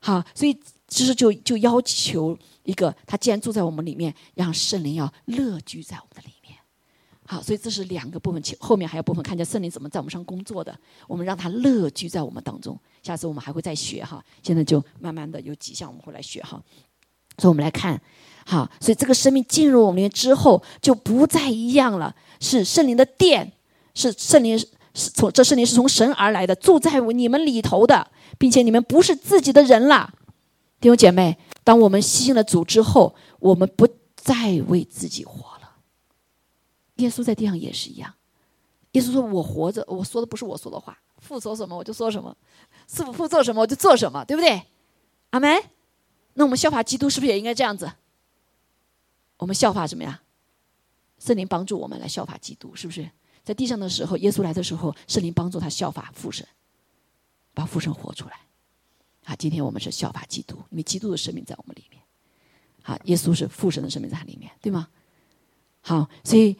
A: 好，所以其实就就要求一个，他既然住在我们里面，让圣灵要乐居在我们的里面。好，所以这是两个部分，后面还有部分看见圣灵怎么在我们上工作的，我们让他乐居在我们当中。下次我们还会再学哈，现在就慢慢的有几项我们会来学哈。所以我们来看，好，所以这个生命进入我们之后就不再一样了，是圣灵的殿，是圣灵是从这圣灵是从神而来的，住在你们里头的，并且你们不是自己的人了，弟兄姐妹，当我们信了主之后，我们不再为自己活。耶稣在地上也是一样，耶稣说：“我活着，我说的不是我说的话，父说什么我就说什么，师父父做什么我就做什么，对不对？”阿门。那我们效法基督是不是也应该这样子？我们效法什么呀？圣灵帮助我们来效法基督，是不是？在地上的时候，耶稣来的时候，圣灵帮助他效法父神，把父神活出来。啊，今天我们是效法基督，因为基督的生命在我们里面。好，耶稣是父神的生命在里面，对吗？好，所以。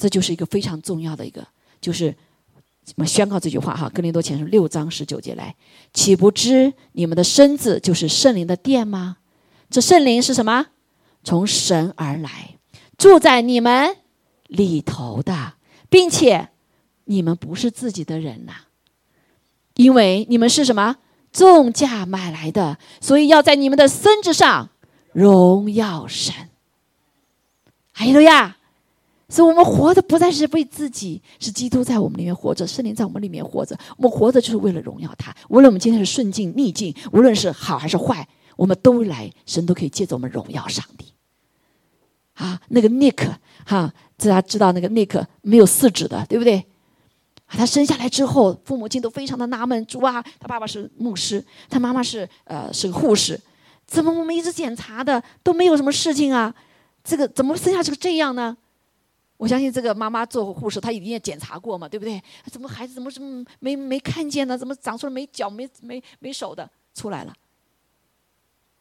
A: 这就是一个非常重要的一个，就是我们宣告这句话哈，《哥林多前书》六章十九节来，岂不知你们的身子就是圣灵的殿吗？这圣灵是什么？从神而来，住在你们里头的，并且你们不是自己的人呐，因为你们是什么？重价买来的，所以要在你们的身子上荣耀神。还有呀。所以我们活的不再是为自己，是基督在我们里面活着，圣灵在我们里面活着。我们活着就是为了荣耀他。无论我们今天是顺境逆境，无论是好还是坏，我们都来，神都可以借着我们荣耀上帝。啊，那个 Nick 哈，大家知道那个 Nick 没有四指的，对不对？啊他生下来之后，父母亲都非常的纳闷，主啊，他爸爸是牧师，他妈妈是呃是个护士，怎么我们一直检查的都没有什么事情啊？这个怎么生下这个这样呢？我相信这个妈妈做护士，她一定也检查过嘛，对不对？怎么孩子怎么这么没没看见呢？怎么长出来没脚没没没手的出来了？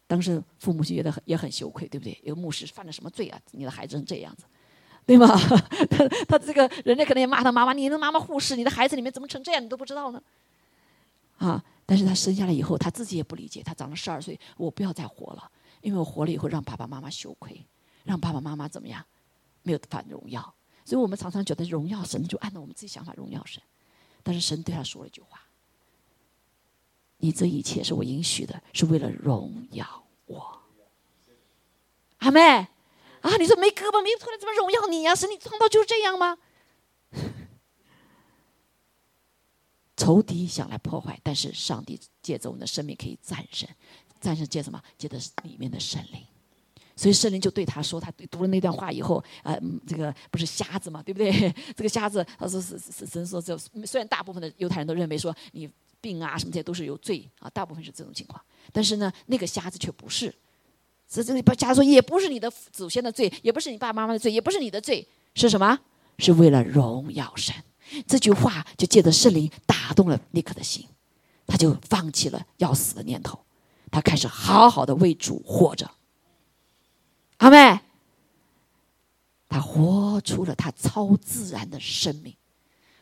A: 当时父母就觉得很也很羞愧，对不对？一个牧师犯了什么罪啊？你的孩子成这样子，对吗？他他这个人家可能也骂他妈妈，你的妈妈护士，你的孩子里面怎么成这样？你都不知道呢？啊！但是他生下来以后，他自己也不理解。他长了十二岁，我不要再活了，因为我活了以后让爸爸妈妈羞愧，让爸爸妈妈怎么样？没有反荣耀，所以我们常常觉得荣耀神就按照我们自己想法荣耀神，但是神对他说了一句话：“你这一切是我允许的，是为了荣耀我。”阿妹啊，你说没胳膊没腿的怎么荣耀你呀？神你创造就是这样吗？仇敌想来破坏，但是上帝借着我们的生命可以战胜，战胜借什么？借的是里面的圣灵。所以圣灵就对他说：“他读了那段话以后，呃，这个不是瞎子嘛，对不对？这个瞎子，他说是是神说，这虽然大部分的犹太人都认为说你病啊什么这些都是有罪啊，大部分是这种情况，但是呢，那个瞎子却不是。这这里把瞎子说也不是你的祖先的罪，也不是你爸爸妈妈的罪，也不是你的罪，是什么？是为了荣耀神。这句话就借着圣灵打动了尼克的心，他就放弃了要死的念头，他开始好好的为主活着。”阿妹，他活出了他超自然的生命，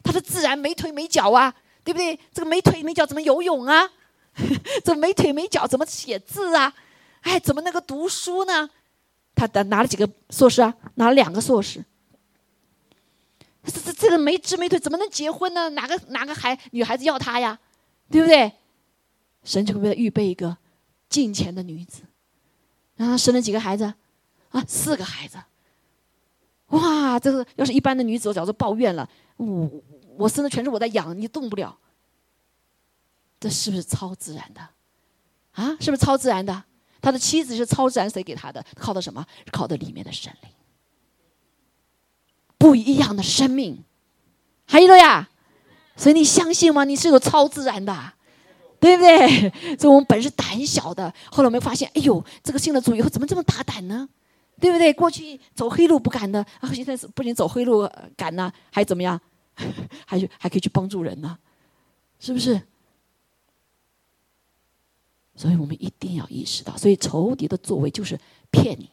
A: 他的自然没腿没脚啊，对不对？这个没腿没脚怎么游泳啊？这没腿没脚怎么写字啊？哎，怎么那个读书呢？他拿拿了几个硕士啊？拿了两个硕士。这这这个没肢没腿怎么能结婚呢？哪个哪个孩女孩子要他呀？对不对？神就为了预备一个近前的女子，然后生了几个孩子。啊，四个孩子，哇！这个要是一般的女子，我早就抱怨了。我我生的全是我在养，你动不了。这是不是超自然的？啊，是不是超自然的？他的妻子是超自然谁给他的？靠的什么？靠的里面的神灵，不一样的生命。还有了呀，所以你相信吗？你是有超自然的，对不对？所以我们本是胆小的，后来我们发现，哎呦，这个信了主以后，怎么这么大胆呢？对不对？过去走黑路不敢的，啊，现在是不仅走黑路敢呢，还怎么样？还去还可以去帮助人呢，是不是？所以我们一定要意识到，所以仇敌的作为就是骗你。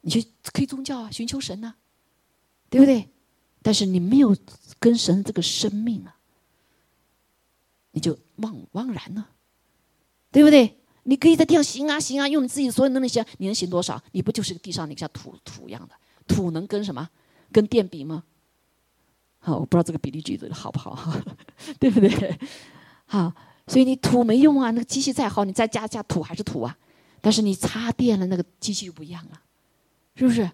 A: 你去可以宗教啊，寻求神呐，对不对？但是你没有跟神这个生命啊，你就妄妄然了，对不对？你可以在地上行啊行啊，用你自己所有能力行，你能行多少？你不就是地上那个像土土一样的土，能跟什么？跟电比吗？好，我不知道这个比例举的好不好，对不对？好，所以你土没用啊，那个机器再好，你再加加土还是土啊。但是你插电了，那个机器就不一样了，是不是？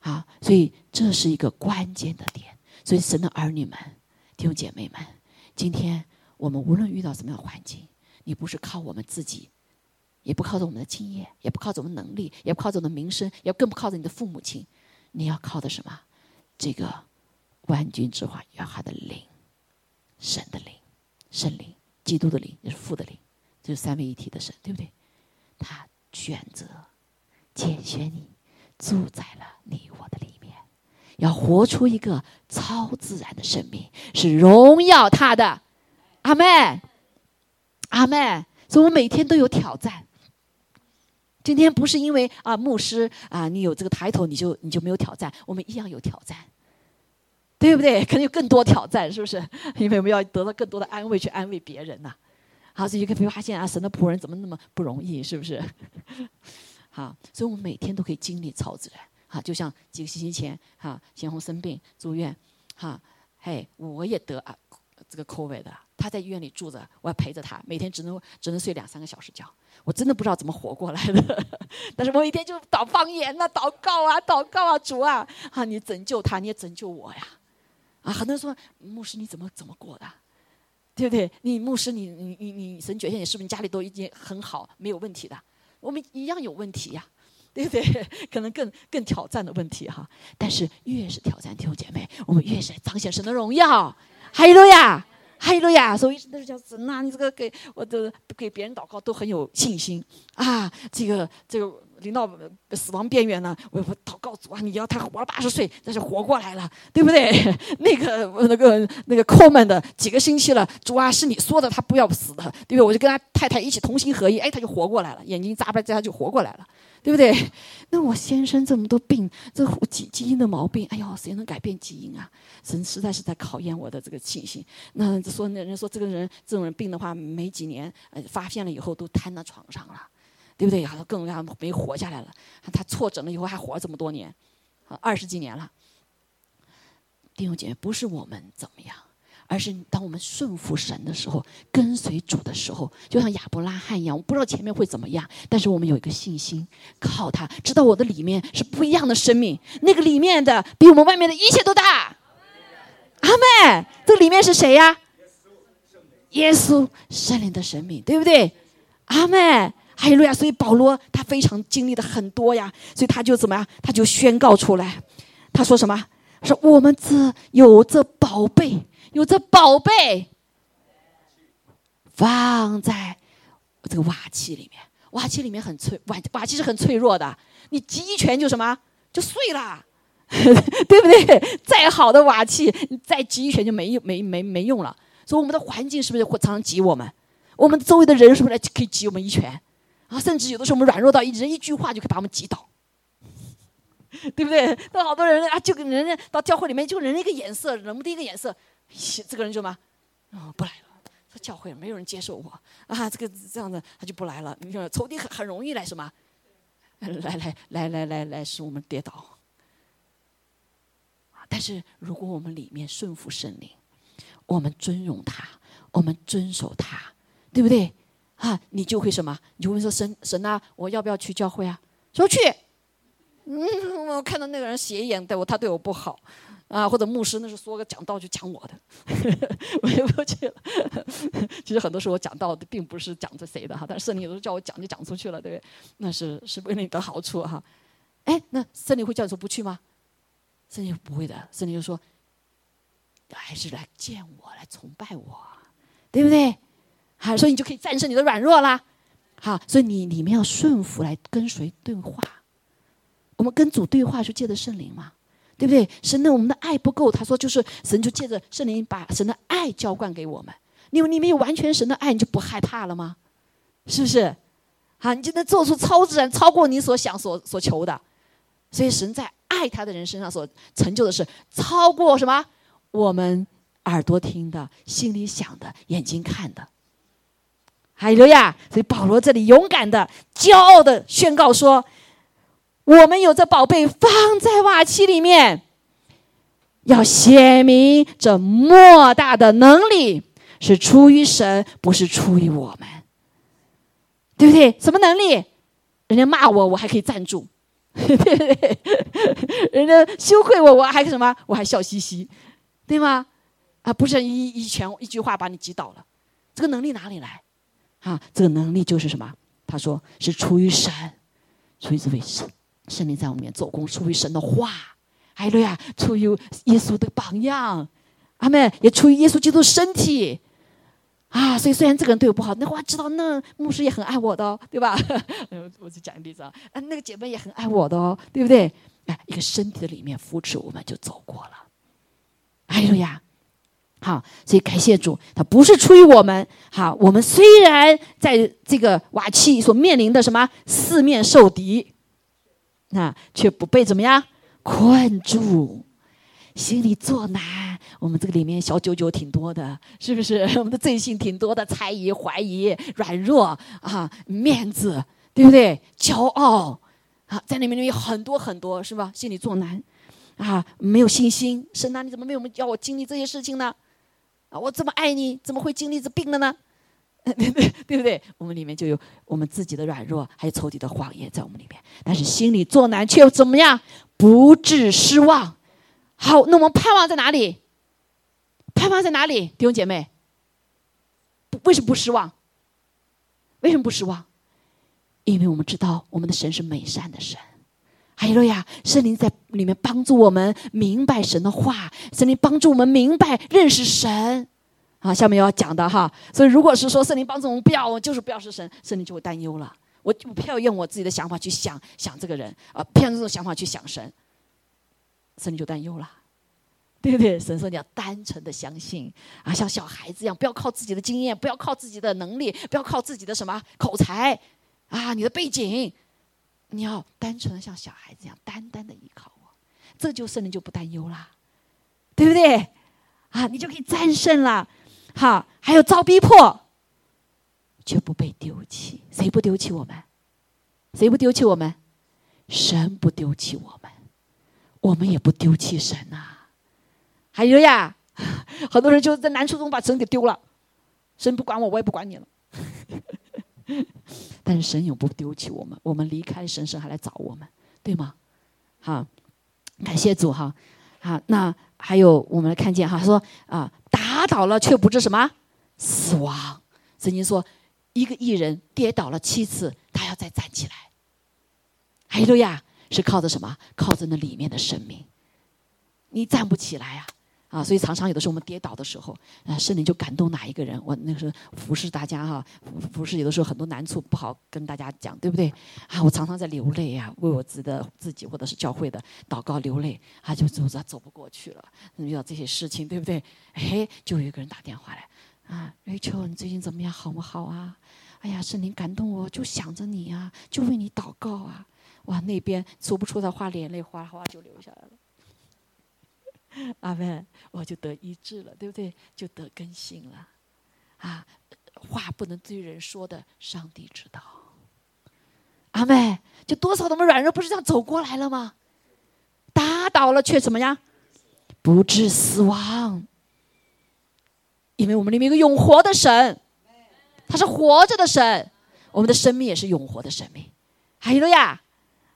A: 好，所以这是一个关键的点。所以神的儿女们、弟兄姐妹们，今天我们无论遇到什么样的环境。你不是靠我们自己，也不靠着我们的经验，也不靠着我们能力，也不靠着我们的名声，也更不靠着你的父母亲。你要靠的什么？这个万军之华，要他的灵，神的灵，圣灵，基督的灵，也是父的灵，就是三位一体的神，对不对？他选择拣选你，住在了你我的里面，要活出一个超自然的生命，是荣耀他的。阿门。阿妹，所以我每天都有挑战。今天不是因为啊牧师啊你有这个抬头你就你就没有挑战，我们一样有挑战，对不对？可能有更多挑战，是不是？因为我们要得到更多的安慰，去安慰别人呐。好，所以可以发现啊，神的仆人怎么那么不容易，是不是？好，所以我们每天都可以经历超自然。好，就像几个星期前，哈，贤红生病住院，哈，嘿，我也得啊这个 COVID 的，他在医院里住着，我要陪着他，每天只能只能睡两三个小时觉，我真的不知道怎么活过来的。但是我一天就祷方言呐，祷告啊，祷告啊，主啊，啊，你拯救他，你也拯救我呀，啊，很多人说牧师你怎么怎么过的，对不对？你牧师你你你你神觉现你是不是家里都已经很好没有问题的？我们一样有问题呀。对不对？可能更更挑战的问题哈，但是越是挑战，弟兄姐妹，我们越是彰显神的荣耀。哈利路亚，哈利路亚！所以都是叫神呐，你这个给我的给别人祷告都很有信心啊。这个这个临到死亡边缘了，我我祷告主啊，你要他活了八十岁，但是活过来了，对不对？那个那个那个抠门的几个星期了，主啊，是你说的，他不要死的，对不对？我就跟他太太一起同心合一，哎，他就活过来了，眼睛眨巴眨就活过来了。对不对？那我先生这么多病，这基基因的毛病，哎呦，谁能改变基因啊？神实在是在考验我的这个信心。那说那人说这个人这种人病的话，没几年，呃，发现了以后都瘫在床上了，对不对？然后更加没活下来了。他错诊了以后还活了这么多年，二十几年了。弟兄姐，不是我们怎么样。而是当我们顺服神的时候，跟随主的时候，就像亚伯拉罕一样，我不知道前面会怎么样，但是我们有一个信心，靠他，知道我的里面是不一样的生命，那个里面的比我们外面的一切都大。阿妹，这里面是谁呀？耶稣圣灵的神命，对不对？阿妹，哈利路亚！所以保罗他非常经历的很多呀，所以他就怎么样？他就宣告出来，他说什么？说我们这有这宝贝。有这宝贝放在这个瓦器里面，瓦器里面很脆，瓦瓦器是很脆弱的，你击一拳就什么就碎了，对不对？再好的瓦器，你再击一拳就没用，没没没用了。所以我们的环境是不是会常常挤我们？我们周围的人是不是来可以挤我们一拳？啊，甚至有的时候我们软弱到一人一句话就可以把我们挤倒，对不对？那好多人啊，就跟人家到教会里面，就人一个眼色，人们的一个眼色。这个人就嘛，哦，不来了。说教会没有人接受我啊，这个这样子他就不来了。你说仇敌很很容易来什么？来来来来来来使我们跌倒。但是如果我们里面顺服圣灵，我们尊荣他，我们遵守他，对不对？啊，你就会什么？你就会说神神啊，我要不要去教会啊？说去。嗯，我看到那个人斜眼对我，他对我不好。啊，或者牧师那是说个讲道就讲我的，我也不去了。其实很多时候我讲道的并不是讲着谁的哈，但是圣灵有时候叫我讲就讲出去了，对不对？那是是为了你的好处哈。哎，那圣灵会叫你说不去吗？圣灵不会的，圣灵就说还是来见我，来崇拜我，对不对？好，所以你就可以战胜你的软弱啦。好，所以你里面要顺服来跟随对话。我们跟主对话是借着圣灵嘛？对不对？神的我们的爱不够，他说就是神就借着圣灵把神的爱浇灌给我们。你你没有完全神的爱，你就不害怕了吗？是不是？好，你就能做出超自然、超过你所想、所所求的。所以神在爱他的人身上所成就的是超过什么？我们耳朵听的、心里想的、眼睛看的。还有呀，所以保罗这里勇敢的、骄傲的宣告说。我们有这宝贝放在瓦器里面，要显明这莫大的能力是出于神，不是出于我们，对不对？什么能力？人家骂我，我还可以站住；人家羞愧我，我还什么？我还笑嘻嘻，对吗？啊，不是一一拳一句话把你击倒了，这个能力哪里来？啊，这个能力就是什么？他说是出于神，出于这位神。圣灵在我们里面做工，出于神的话，哎对呀，出于耶稣的榜样，阿门，也出于耶稣基督身体，啊，所以虽然这个人对我不好，那我知道那牧师也很爱我的，对吧？我就讲个例子啊，啊，那个姐妹也很爱我的哦，对不对？哎，一个身体的里面扶持我们就走过了，哎呀，好，所以感谢主，他不是出于我们，好，我们虽然在这个瓦器所面临的什么四面受敌。那却不被怎么样困住，心里作难。我们这个里面小九九挺多的，是不是？我们的罪性挺多的，猜疑、怀疑、软弱啊，面子，对不对？骄傲啊，在里面有很多很多，是吧？心里作难啊，没有信心。神啊，你怎么没有叫我经历这些事情呢？啊，我这么爱你，怎么会经历这病了呢？对对对不对？我们里面就有我们自己的软弱，还有仇敌的谎言在我们里面。但是心里作难，却又怎么样？不致失望。好，那我们盼望在哪里？盼望在哪里？弟兄姐妹，为什么不失望？为什么不失望？因为我们知道我们的神是美善的神。还有呀，圣灵在里面帮助我们明白神的话，圣灵帮助我们明白认识神。啊，下面要讲的哈，所以如果是说圣灵帮助我们，不要，我就是不要是神，圣灵就会担忧了。我就不要用我自己的想法去想想这个人，啊，偏用这种想法去想神，圣灵就担忧了，对不对？神说你要单纯的相信啊，像小孩子一样，不要靠自己的经验，不要靠自己的能力，不要靠自己的什么口才啊，你的背景。你要单纯的像小孩子一样，单单的依靠我，这就圣灵就不担忧啦，对不对？啊，你就可以战胜了，哈，还有遭逼迫，却不被丢弃。谁不丢弃我们？谁不丢弃我们？神不丢弃我们，我们也不丢弃神呐。还有呀，很多人就在难处中把神给丢了，神不管我，我也不管你了。但是神永不丢弃我们，我们离开神，神还来找我们，对吗？好，感谢主哈，好，那还有我们看见哈，说啊，打倒了却不知什么死亡。曾经说，一个艺人跌倒了七次，他要再站起来。哈利路亚，是靠着什么？靠着那里面的生命，你站不起来啊。啊，所以常常有的时候我们跌倒的时候，啊，圣灵就感动哪一个人？我那个时候服侍大家哈，服侍有的时候很多难处不好跟大家讲，对不对？啊，我常常在流泪啊，为我自的自己或者是教会的祷告流泪，啊，就走着走不过去了，遇到这些事情，对不对？哎，就有一个人打电话来，啊，Rachel，你最近怎么样？好不好啊？哎呀，圣灵感动我，就想着你啊，就为你祷告啊，哇，那边说不出的话，眼泪哗哗就流下来了。阿门，我就得医治了，对不对？就得更新了，啊，话不能对人说的，上帝知道。阿妹，就多少我们软弱，不是这样走过来了吗？打倒了却怎么样？不致死亡，因为我们里面有个永活的神，他是活着的神，我们的生命也是永活的生命。哈利路亚。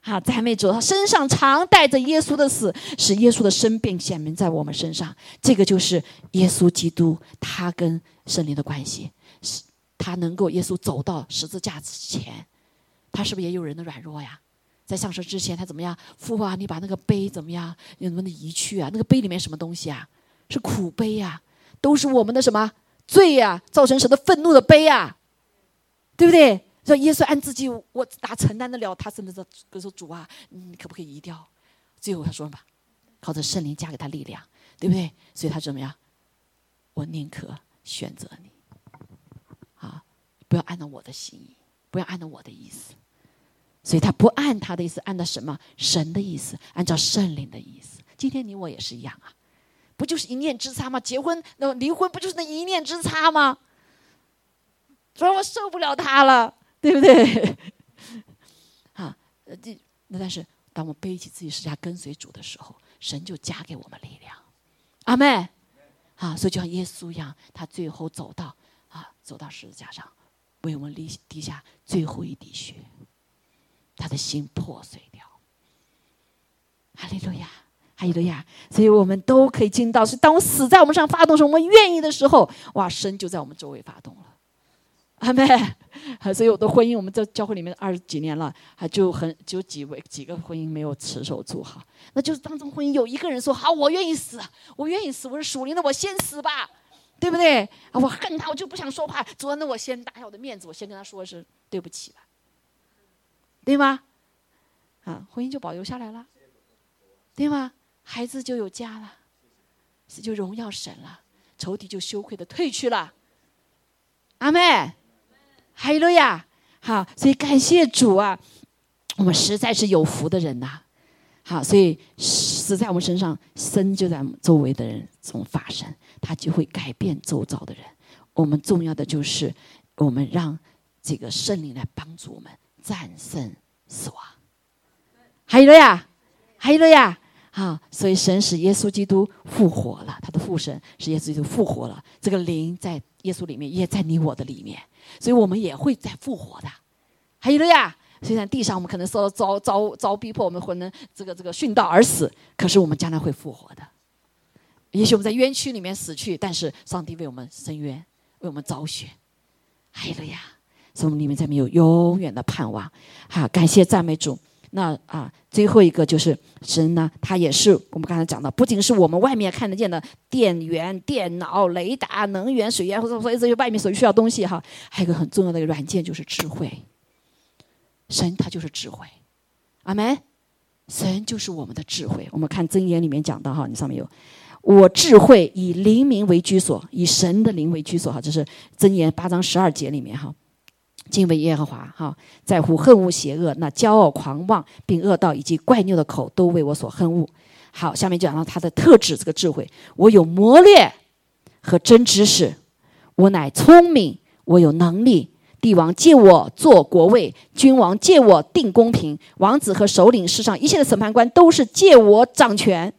A: 好，赞美主，他身上常带着耶稣的死，使耶稣的生变显明在我们身上。这个就是耶稣基督，他跟圣灵的关系，是他能够耶稣走到十字架之前，他是不是也有人的软弱呀？在上车之前，他怎么样？父啊，你把那个杯怎么样？能不能移去啊？那个杯里面什么东西啊？是苦杯呀，都是我们的什么罪呀？造成神的愤怒的杯呀，对不对？说耶稣按自己，我哪承担得了？他甚至说：“跟说主啊，你可不可以移掉？”最后他说什么：“靠着圣灵加给他力量，对不对？”所以他怎么样？我宁可选择你，啊，不要按照我的心意，不要按照我的意思。所以他不按他的意思，按照什么？神的意思，按照圣灵的意思。今天你我也是一样啊，不就是一念之差吗？结婚那离婚不就是那一念之差吗？说我受不了他了。对不对？啊，这那但是，当我背起自己十字架跟随主的时候，神就加给我们力量。阿妹，啊，所以就像耶稣一样，他最后走到啊，走到十字架上，为我们滴下最后一滴血，他的心破碎掉。哈利路亚，哈利路亚！所以我们都可以进到，是当我死在我们上发动时，我们愿意的时候，哇，神就在我们周围发动。阿妹，所以我的婚姻，我们在教会里面二十几年了，还就很就几位几个婚姻没有持守住哈。那就是当中婚姻有一个人说好，我愿意死，我愿意死，我是属灵的，我先死吧，对不对？啊我恨他，我就不想说话。主要那我先打下我的面子，我先跟他说是对不起吧，对吗？啊，婚姻就保留下来了，对吗？孩子就有家了，就荣耀神了，仇敌就羞愧的退去了。阿妹。哈利路亚！好，所以感谢主啊，我们实在是有福的人呐。好，所以死在我们身上，生就在我们周围的人中发生，他就会改变周遭的人。我们重要的就是，我们让这个圣灵来帮助我们战胜死亡。哈利路亚！哈利路亚！好，所以神使耶稣基督复活了，他的父神使耶稣基督复活了，这个灵在耶稣里面，也在你我的里面，所以我们也会再复活的。还有了呀，虽然地上我们可能受遭遭遭逼迫，我们可能这个这个殉道而死，可是我们将来会复活的。也许我们在冤屈里面死去，但是上帝为我们伸冤，为我们昭雪。还有了呀，所以我们里面才没有永远的盼望。好，感谢赞美主。那啊，最后一个就是神呢，他也是我们刚才讲的，不仅是我们外面看得见的电源、电脑、雷达、能源、水源，或者所以这些外面所需要东西哈，还有一个很重要的一个软件就是智慧。神他就是智慧，阿门。神就是我们的智慧。我们看箴言里面讲的哈，你上面有，我智慧以灵明为居所，以神的灵为居所哈，这是箴言八章十二节里面哈。敬畏耶和华，哈，在乎恨恶邪恶，那骄傲狂妄并恶道以及怪拗的口，都为我所恨恶。好，下面讲到他的特质，这个智慧，我有谋略和真知识，我乃聪明，我有能力。帝王借我做国位，君王借我定公平，王子和首领世上一切的审判官都是借我掌权。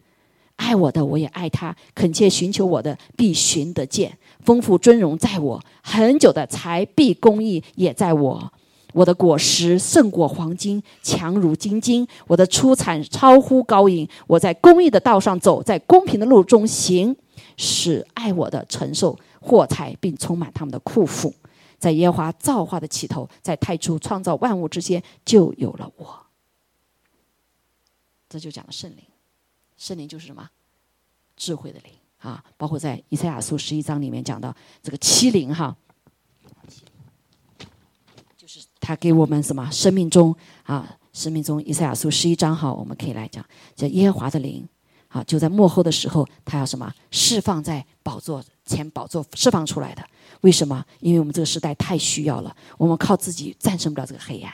A: 爱我的，我也爱他；恳切寻求我的，必寻得见。丰富尊荣在我，很久的财币公益也在我。我的果实胜过黄金，强如金金。我的出产超乎高银。我在公益的道上走，在公平的路中行，使爱我的承受货财，并充满他们的库府。在耶华造化的起头，在太初创造万物之间，就有了我。这就讲了圣灵，圣灵就是什么？智慧的灵啊！包括在以赛亚书十一章里面讲到这个七灵哈，就是他给我们什么生命中啊，生命中以赛亚书十一章哈，我们可以来讲，叫耶和华的灵啊，就在幕后的时候，他要什么释放在宝座前，宝座释放出来的。为什么？因为我们这个时代太需要了，我们靠自己战胜不了这个黑暗。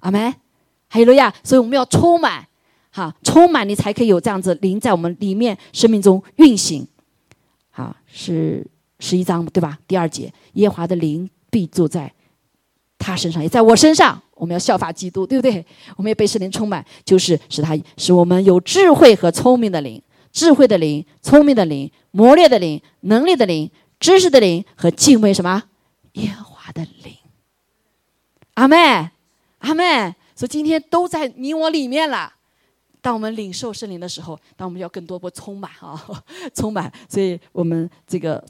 A: 阿门。还有了呀，所以我们要充满，哈，充满你才可以有这样子灵在我们里面生命中运行。好，是十一章对吧？第二节，耶华的灵必住在他身上，也在我身上。我们要效法基督，对不对？我们要被圣灵充满，就是使他使我们有智慧和聪明的灵，智慧的灵，聪明的灵，磨练的灵，能力的灵。知识的灵和敬畏什么耶华的灵，阿妹，阿妹，所以今天都在你我里面了。当我们领受圣灵的时候，当我们要更多不充满啊，充满，所以我们这个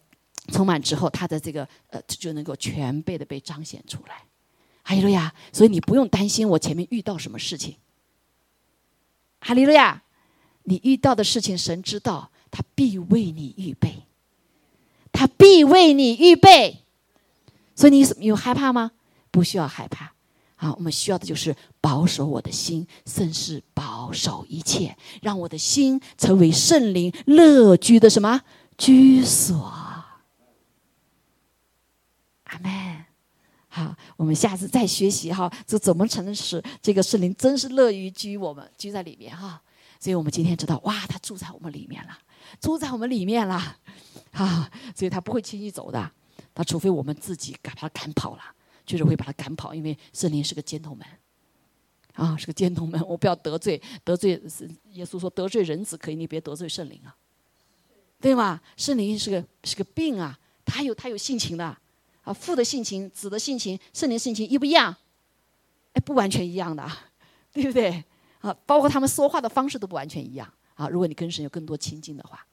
A: 充满之后，他的这个呃就能够全备的被彰显出来。哈利路亚！所以你不用担心我前面遇到什么事情。哈利路亚！你遇到的事情，神知道，他必为你预备。他必为你预备，所以你有害怕吗？不需要害怕。啊，我们需要的就是保守我的心，甚是保守一切，让我的心成为圣灵乐居的什么居所。阿门。好，我们下次再学习哈，这怎么才能使这个圣灵真是乐于居我们居在里面哈？所以我们今天知道，哇，他住在我们里面了。住在我们里面了，啊，所以他不会轻易走的，他除非我们自己把他赶跑了，就是会把他赶跑，因为圣灵是个尖头门，啊，是个尖头门，我不要得罪得罪，耶稣说得罪人子可以，你别得罪圣灵啊，对吗？圣灵是个是个病啊，他有他有性情的，啊，父的性情、子的性情、圣灵性情一不一样？哎，不完全一样的，对不对？啊，包括他们说话的方式都不完全一样。啊，如果你跟神有更多亲近的话，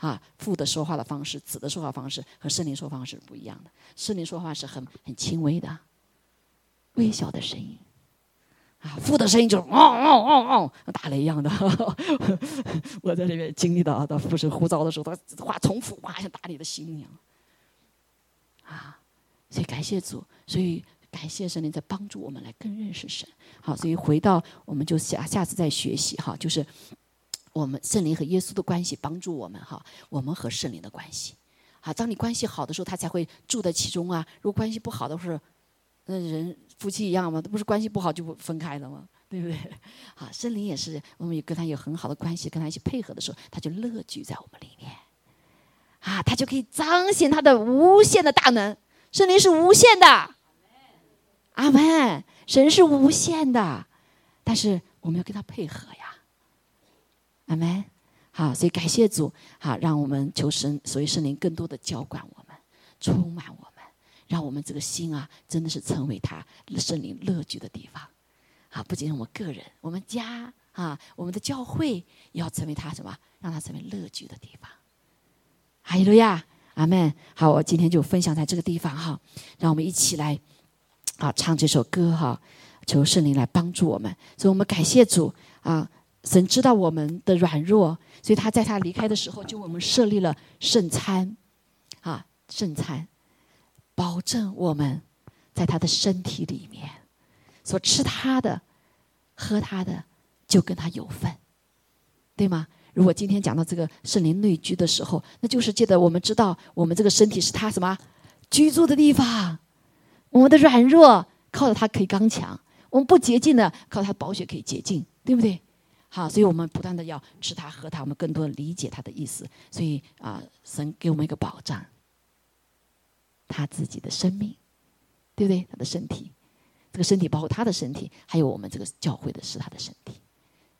A: 啊，父的说话的方式、子的说话方式和圣灵说话方式是不一样的。圣灵说话是很很轻微的、微小的声音，啊，父的声音就是哦哦哦哦，打雷一样的。我在里面经历到啊，到父神呼召的时候，他话重复，哇，像打你的心一样。啊，所以感谢主，所以感谢圣灵在帮助我们来更认识神。好，所以回到我们就下下次再学习哈，就是。我们圣灵和耶稣的关系帮助我们哈，我们和圣灵的关系，好，当你关系好的时候，他才会住在其中啊。如果关系不好的时候，那人夫妻一样嘛，不是关系不好就不分开了吗？对不对？好，圣灵也是，我们有跟他有很好的关系，跟他一起配合的时候，他就乐居在我们里面，啊，他就可以彰显他的无限的大能。圣灵是无限的，阿门。神是无限的，但是我们要跟他配合呀。阿门。好，所以感谢主，好，让我们求神，所以圣灵更多的浇灌我们，充满我们，让我们这个心啊，真的是成为他圣灵乐居的地方。好，不仅是我们个人，我们家啊，我们的教会要成为他什么？让他成为乐居的地方。哈利路亚，阿门。好，我今天就分享在这个地方哈，让我们一起来啊唱这首歌哈，求圣灵来帮助我们。所以我们感谢主啊，神知道我们的软弱，所以他在他离开的时候就为我们设立了圣餐啊，圣餐，保证我们在他的身体里面所吃他的、喝他的，就跟他有份，对吗？如果今天讲到这个圣灵内居的时候，那就是记得我们知道，我们这个身体是他什么居住的地方。我们的软弱靠着他可以刚强，我们不洁净的靠他宝血可以洁净，对不对？好，所以我们不断的要吃他喝他，我们更多的理解他的意思。所以啊，神给我们一个保障，他自己的生命，对不对？他的身体，这个身体包括他的身体，还有我们这个教会的是他的身体。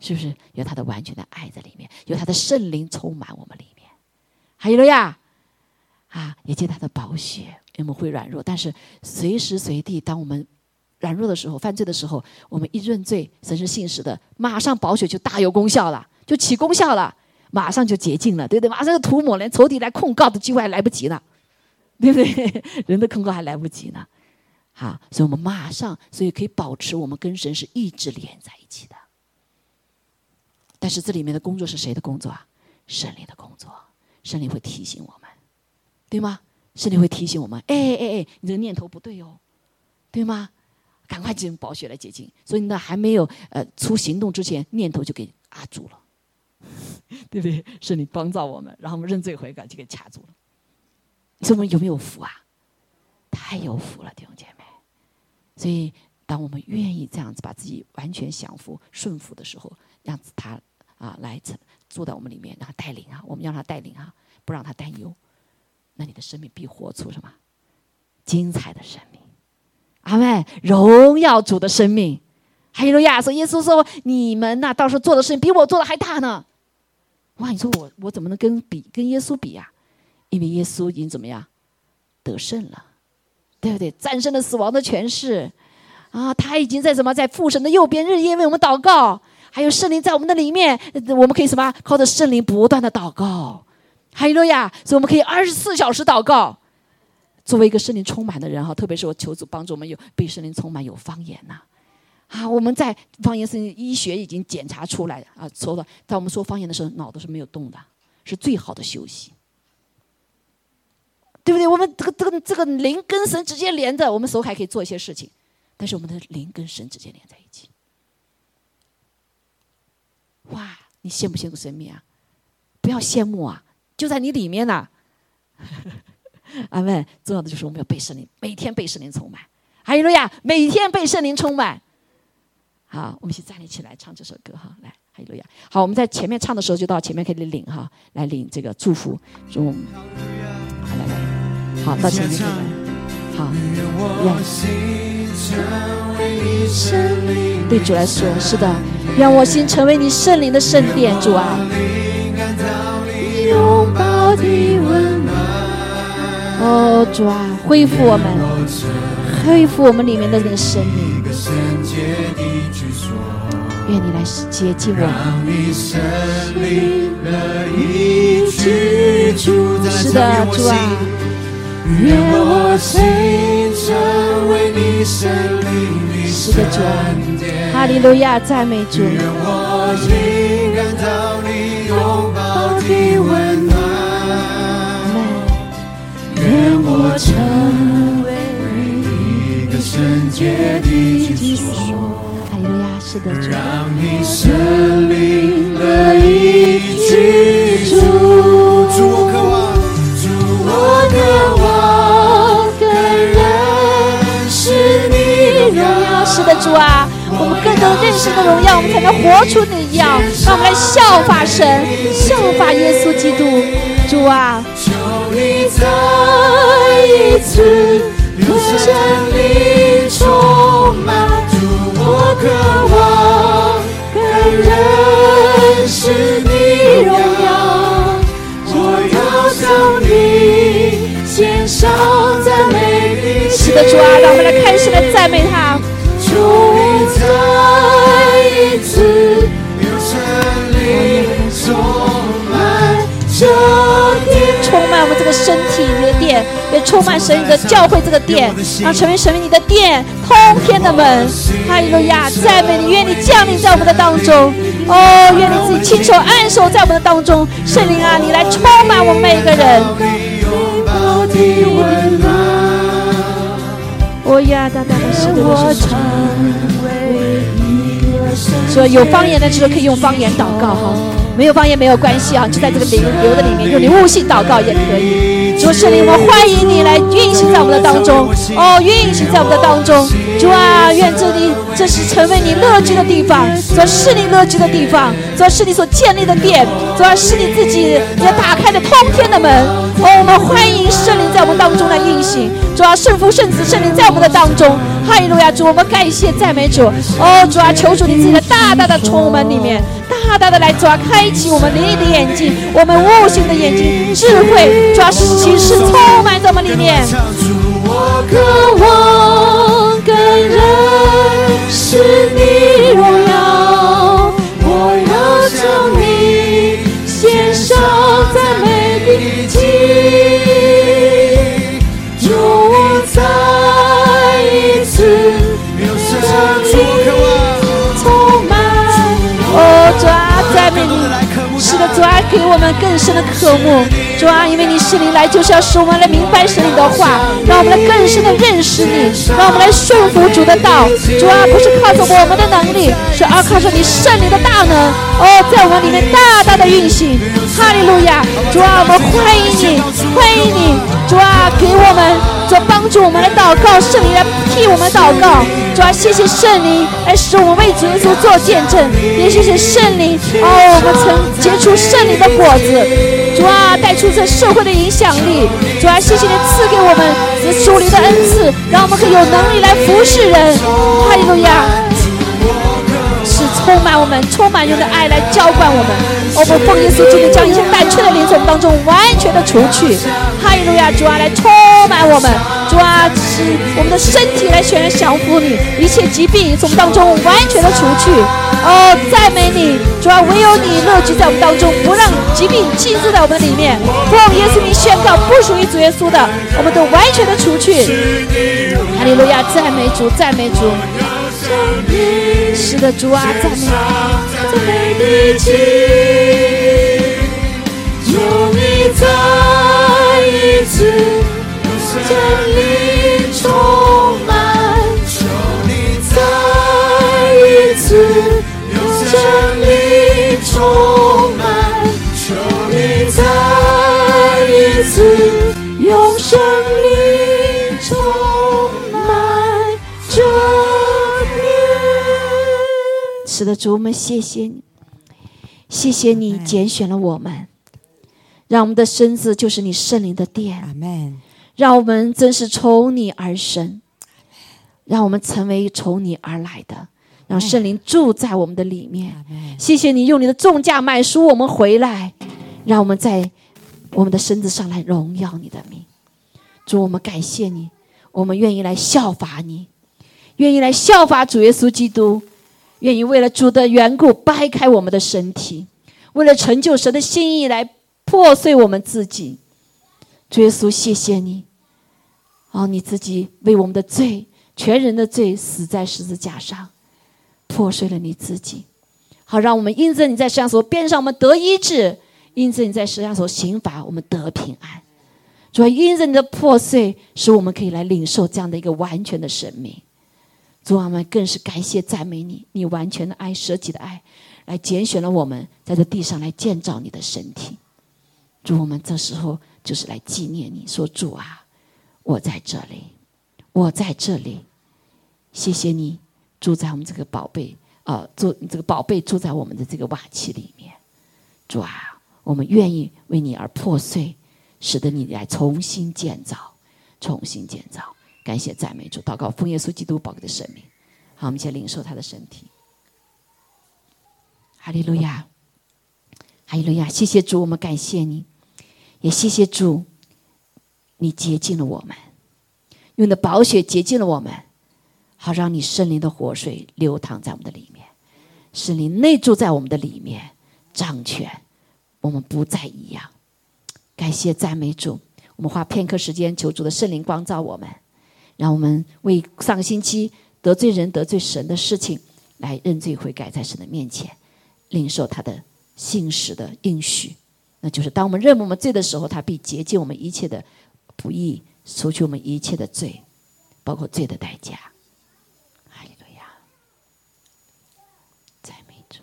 A: 是不是有他的完全的爱在里面？有他的圣灵充满我们里面，还有了呀，啊，也借他的宝血，我们会软弱，但是随时随地，当我们软弱的时候、犯罪的时候，我们一认罪，神是信实的，马上保血就大有功效了，就起功效了，马上就洁净了，对不对？马上就涂抹，连仇敌来控告的机会还来不及呢，对不对？人的控告还来不及呢，好，所以我们马上，所以可以保持我们跟神是一直连在一起的。但是这里面的工作是谁的工作啊？圣灵的工作，圣灵会提醒我们，对吗？圣灵会提醒我们，哎哎哎，你这个念头不对哦，对吗？赶快进入宝血来解禁。所以呢，还没有呃出行动之前，念头就给压住了，对不对？是你帮助我们，然后我们认罪悔改就给卡住了。你说我们有没有福啊？太有福了，弟兄姐妹。所以，当我们愿意这样子把自己完全降服、顺服的时候，让他。啊，来住在我们里面，让他带领啊，我们让他带领啊，不让他担忧，那你的生命必活出什么精彩的生命？阿妹，荣耀主的生命。还有亚瑟，耶稣说：“你们呐，到时候做的事情比我做的还大呢。”哇，你说我我怎么能跟比跟耶稣比呀？因为耶稣已经怎么样得胜了，对不对？战胜了死亡的权势啊！他已经在什么在父神的右边日夜为我们祷告。还有圣灵在我们的里面，我们可以什么？靠着圣灵不断的祷告，哈利路亚！所以我们可以二十四小时祷告。作为一个圣灵充满的人哈，特别是我求主帮助我们有被圣灵充满有方言呐啊！我们在方言是医学已经检查出来啊，说的在我们说方言的时候，脑子是没有动的，是最好的休息，对不对？我们这个这个这个灵跟神直接连着，我们手还可以做一些事情，但是我们的灵跟神直接连在一起。哇，你羡不羡慕生命啊？不要羡慕啊，就在你里面呢。阿门。重要的就是我们要被圣灵，每天被圣灵充满。哈利路亚，每天被圣灵充满。好，我们一起站立起来唱这首歌哈。来，哈利路亚。好，我们在前面唱的时候就到前面可以领哈，来领这个祝福。祝我们好来来，好到前面来。好，愿对主来说是的。让我心成为你圣灵的圣殿，主啊！拥抱的温哦，主啊，恢复我们，恢复我们里面的那个生命。愿你来接近我。是的，主啊！愿我心成为你圣灵的圣殿。哈利路亚，赞美主。愿我心感到你拥抱的温暖。我成为一个圣洁的居所。哈利路亚，是的，主。让你圣灵乐意居住。主我渴望，主我渴望更认识你荣耀。是的，主啊。我们更多认识的荣耀，我们才能活出那样。让我们来效法神，效法耶稣基督。主啊，求你再每一次，如果生命充满着我渴望的认识你荣耀。我要向你献上赞美。是的，主啊，让我们来开始来赞美他。满我们这个身体里的殿，也充满神你的教会这个殿，让成为神你的殿，通天的门。哈利路亚，赞美你，愿你降临在我们的当中。哦，愿你自己亲手按手在我们的当中，圣灵啊，你来充满我们每一个人。我呀，大大的是我成为说有方言的时候可以用方言祷告哈，没有方言没有关系啊，就在这个灵流的里面用你悟性祷告也可以。主圣灵，我们欢迎你来运行在我们的当中，哦，运行在我们的当中。主啊，愿这里这是成为你乐居的地方，这是你乐居的地方，这是你所建立的殿，主啊，是你自己要打开的通天的门。哦，我们欢迎圣灵在我们当中来运行。主啊，圣父、圣子、圣灵在我们的当中。哈利路亚，主，我们感谢赞美主。哦，主啊，求主你自己的大大的从我们里面，大大的来抓，开启我们灵力的眼睛，我们悟性的眼睛，智慧，主啊，启示充满在我们里面。渴望更认识你，啊，给我们更深的渴慕。主啊，因为你是灵来，就是要使我们来明白神灵的话，让我们来更深的认识你，让我们来顺服主的道。主啊，不是靠着我们的能力，是而靠着你圣灵的大能。哦，在我们里面大大的运行。哈利路亚！主啊，我们欢迎你，欢迎你。主啊，给我们。主帮助我们来祷告，圣灵来替我们祷告。主啊，谢谢圣灵来使我们为主耶稣做见证，也谢谢圣灵哦，我们曾结出圣灵的果子。主啊，带出这社会的影响力。主啊，谢谢你赐给我们这属灵的恩赐，让我们可以有能力来服侍人。哈利路亚。是充满我们，充满用的爱来浇灌我们。我们奉耶稣基督将一切胆怯的灵从当中完全的除去。哈利路亚，主啊，来充满我们，主啊，使我们的身体来全然降服你，一切疾病从当中完全的除去。哦，赞美你，主啊，唯有你乐居在我们当中，不让疾病寄住在我们里面。奉耶稣名宣告，不属于主耶稣的，我们都完全的除去。哈利路亚，赞美主，赞美主。是的，主啊，赞美赞美的情，有你再一次降临充满，求你再一次降临充满，求你再一次用充满着。是的，主，我们谢谢你，谢谢你拣选了我们，让我们的身子就是你圣灵的殿，让我们真是从你而生，让我们成为从你而来的，让圣灵住在我们的里面。谢谢你用你的重价买赎我们回来，让我们在我们的身子上来荣耀你的名。主，我们感谢你，我们愿意来效法你，愿意来效法主耶稣基督。愿意为了主的缘故掰开我们的身体，为了成就神的心意来破碎我们自己。主耶稣，谢谢你，哦，你自己为我们的罪，全人的罪死在十字架上，破碎了你自己，好让我们因着你在上所边上我们得医治，因着你在世上所刑罚我们得平安。主要因着你的破碎，使我们可以来领受这样的一个完全的生命。主啊，们更是感谢赞美你，你完全的爱、舍己的爱，来拣选了我们在这地上来建造你的身体。主，我们这时候就是来纪念你，说主啊，我在这里，我在这里，谢谢你住在我们这个宝贝啊，住这个宝贝住在我们的这个瓦器里面。主啊，我们愿意为你而破碎，使得你来重新建造，重新建造。感谢赞美主，祷告奉耶稣基督宝贵的生命。好，我们先领受他的身体。哈利路亚，哈利路亚！谢谢主，我们感谢你，也谢谢主，你接近了我们。用你的宝血洁净了我们，好让你圣灵的活水流淌在我们的里面，圣灵内住在我们的里面，掌权，我们不再一样。感谢赞美主，我们花片刻时间求主的圣灵光照我们，让我们为上个星期得罪人、得罪神的事情来认罪悔改，在神的面前领受他的信实的应许。那就是当我们认我们罪的时候，他必洁净我们一切的不义，除去我们一切的罪，包括罪的代价。哈利路亚，赞美主，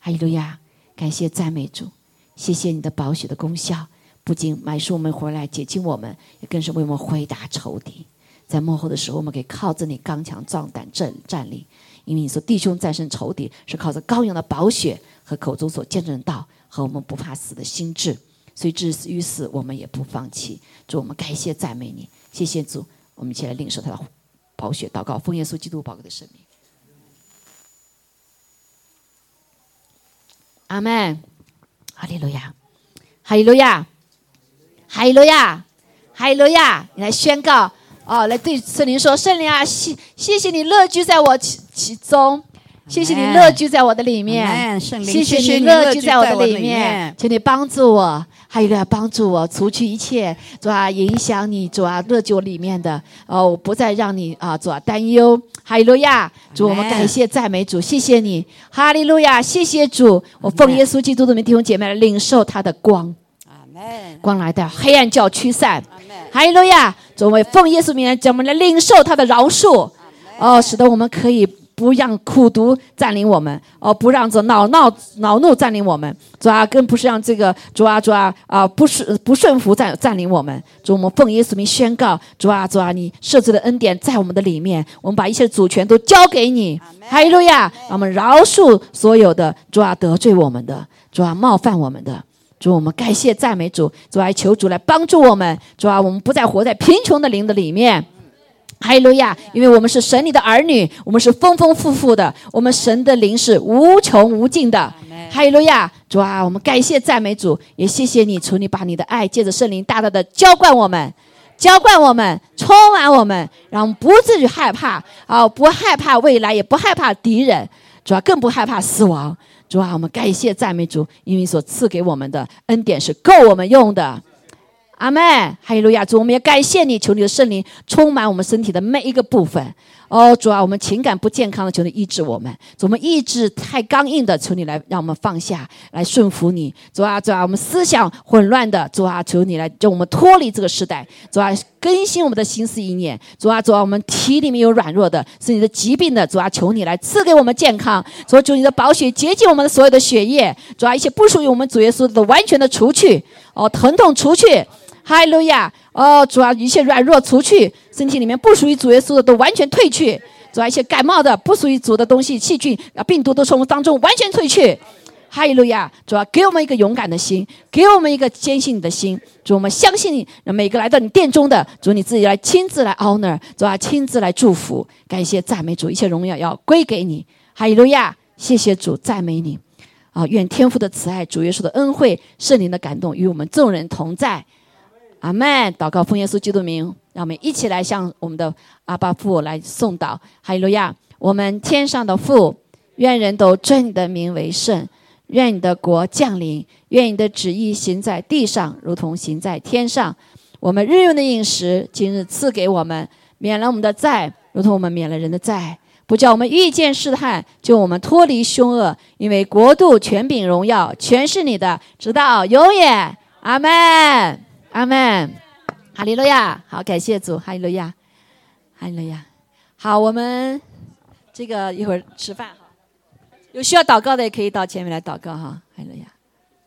A: 哈利路亚，感谢赞美主，谢谢你的宝血的功效，不仅买赎我们回来洁净我们，也更是为我们回答仇敌。在幕后的时候，我们可以靠着你刚强壮胆站站立，因为你说弟兄战胜仇敌是靠着羔羊的宝血和口中所见证的道。和我们不怕死的心智，所以至于死，我们也不放弃。主，我们感谢赞美你，谢谢主。我们一起来领受他的宝血祷告，奉耶稣基督宝贵的生命。阿门。哈利路亚，哈利路亚，哈利路亚，哈利路亚。你来宣告哦，来对圣灵说：圣灵啊，谢谢谢你乐居在我其其中。谢谢你乐居在我的里面，谢谢你乐居在我的里面，请你帮助我，还有要帮助我除去一切主啊影响你主啊乐居里面的。哦，我不再让你啊主啊担忧。哈利路亚，主我们感谢赞美主，谢谢你，哈利路亚，谢谢主，我奉耶稣基督的名弟兄姐妹来领受他的光，光来的黑暗就要驱散，哈利路亚，主我奉耶稣名来，我们来领受他的饶恕，哦，使得我们可以。不让苦毒占领我们，哦，不让这恼闹恼怒占领我们，主啊，更不是让这个主啊主啊啊不是不顺服占占领我们。主，我们奉耶稣名宣告，主啊主啊，你设置的恩典在我们的里面，我们把一切主权都交给你。哈利路亚！让我们饶恕所有的主啊得罪我们的，主啊冒犯我们的，主我们感谢赞美主，主啊求主来帮助我们，主啊我们不再活在贫穷的灵的里面。哈利路亚！因为我们是神里的儿女，我们是丰丰富富的，我们神的灵是无穷无尽的。哈利路亚！主啊，我们感谢赞美主，也谢谢你，求你把你的爱借着圣灵大大的浇灌我们，浇灌我们，充满我们，让我们不至于害怕啊，不害怕未来，也不害怕敌人，主啊，更不害怕死亡。主啊，我们感谢赞美主，因为所赐给我们的恩典是够我们用的。阿妹，哈利路亚！主，我们也感谢你，求你的圣灵充满我们身体的每一个部分。哦，主啊，我们情感不健康的，求你医治我们；主，我们意志太刚硬的，求你来让我们放下，来顺服你。主啊，主啊，我们思想混乱的，主啊，求你来叫我们脱离这个时代。主啊，更新我们的心思意念。主啊，主啊，我们体里面有软弱的，是你的疾病的。主啊，求你来赐给我们健康。主啊，求你的宝血洁净我们的所有的血液。主啊，一切不属于我们主耶稣的完全的除去。哦，疼痛除去。哈利路亚！哦，主啊，一切软弱除去，身体里面不属于主耶稣的都完全退去。主啊，一些感冒的不属于主的东西、细菌啊、病毒都从我们当中完全退去。哈利路亚！主啊，给我们一个勇敢的心，给我们一个坚信你的心。主，我们相信你，每个来到你殿中的主，你自己来亲自来 honor，主啊，亲自来祝福，感谢赞美主，一切荣耀要归给你。哈利路亚！谢谢主，赞美你。啊，愿天父的慈爱、主耶稣的恩惠、圣灵的感动与我们众人同在。阿门！祷告奉耶稣基督名，让我们一起来向我们的阿爸父来送祷。哈利路亚！我们天上的父，愿人都尊你的名为圣，愿你的国降临，愿你的旨意行在地上，如同行在天上。我们日用的饮食，今日赐给我们，免了我们的债，如同我们免了人的债，不叫我们遇见试探，就我们脱离凶恶。因为国度、权柄、荣耀，全是你的，直到永远。阿门。阿门，哈利路亚！好，感谢主，哈利路亚，哈利路亚。好，我们这个一会儿吃饭哈，有需要祷告的也可以到前面来祷告哈，海伦亚。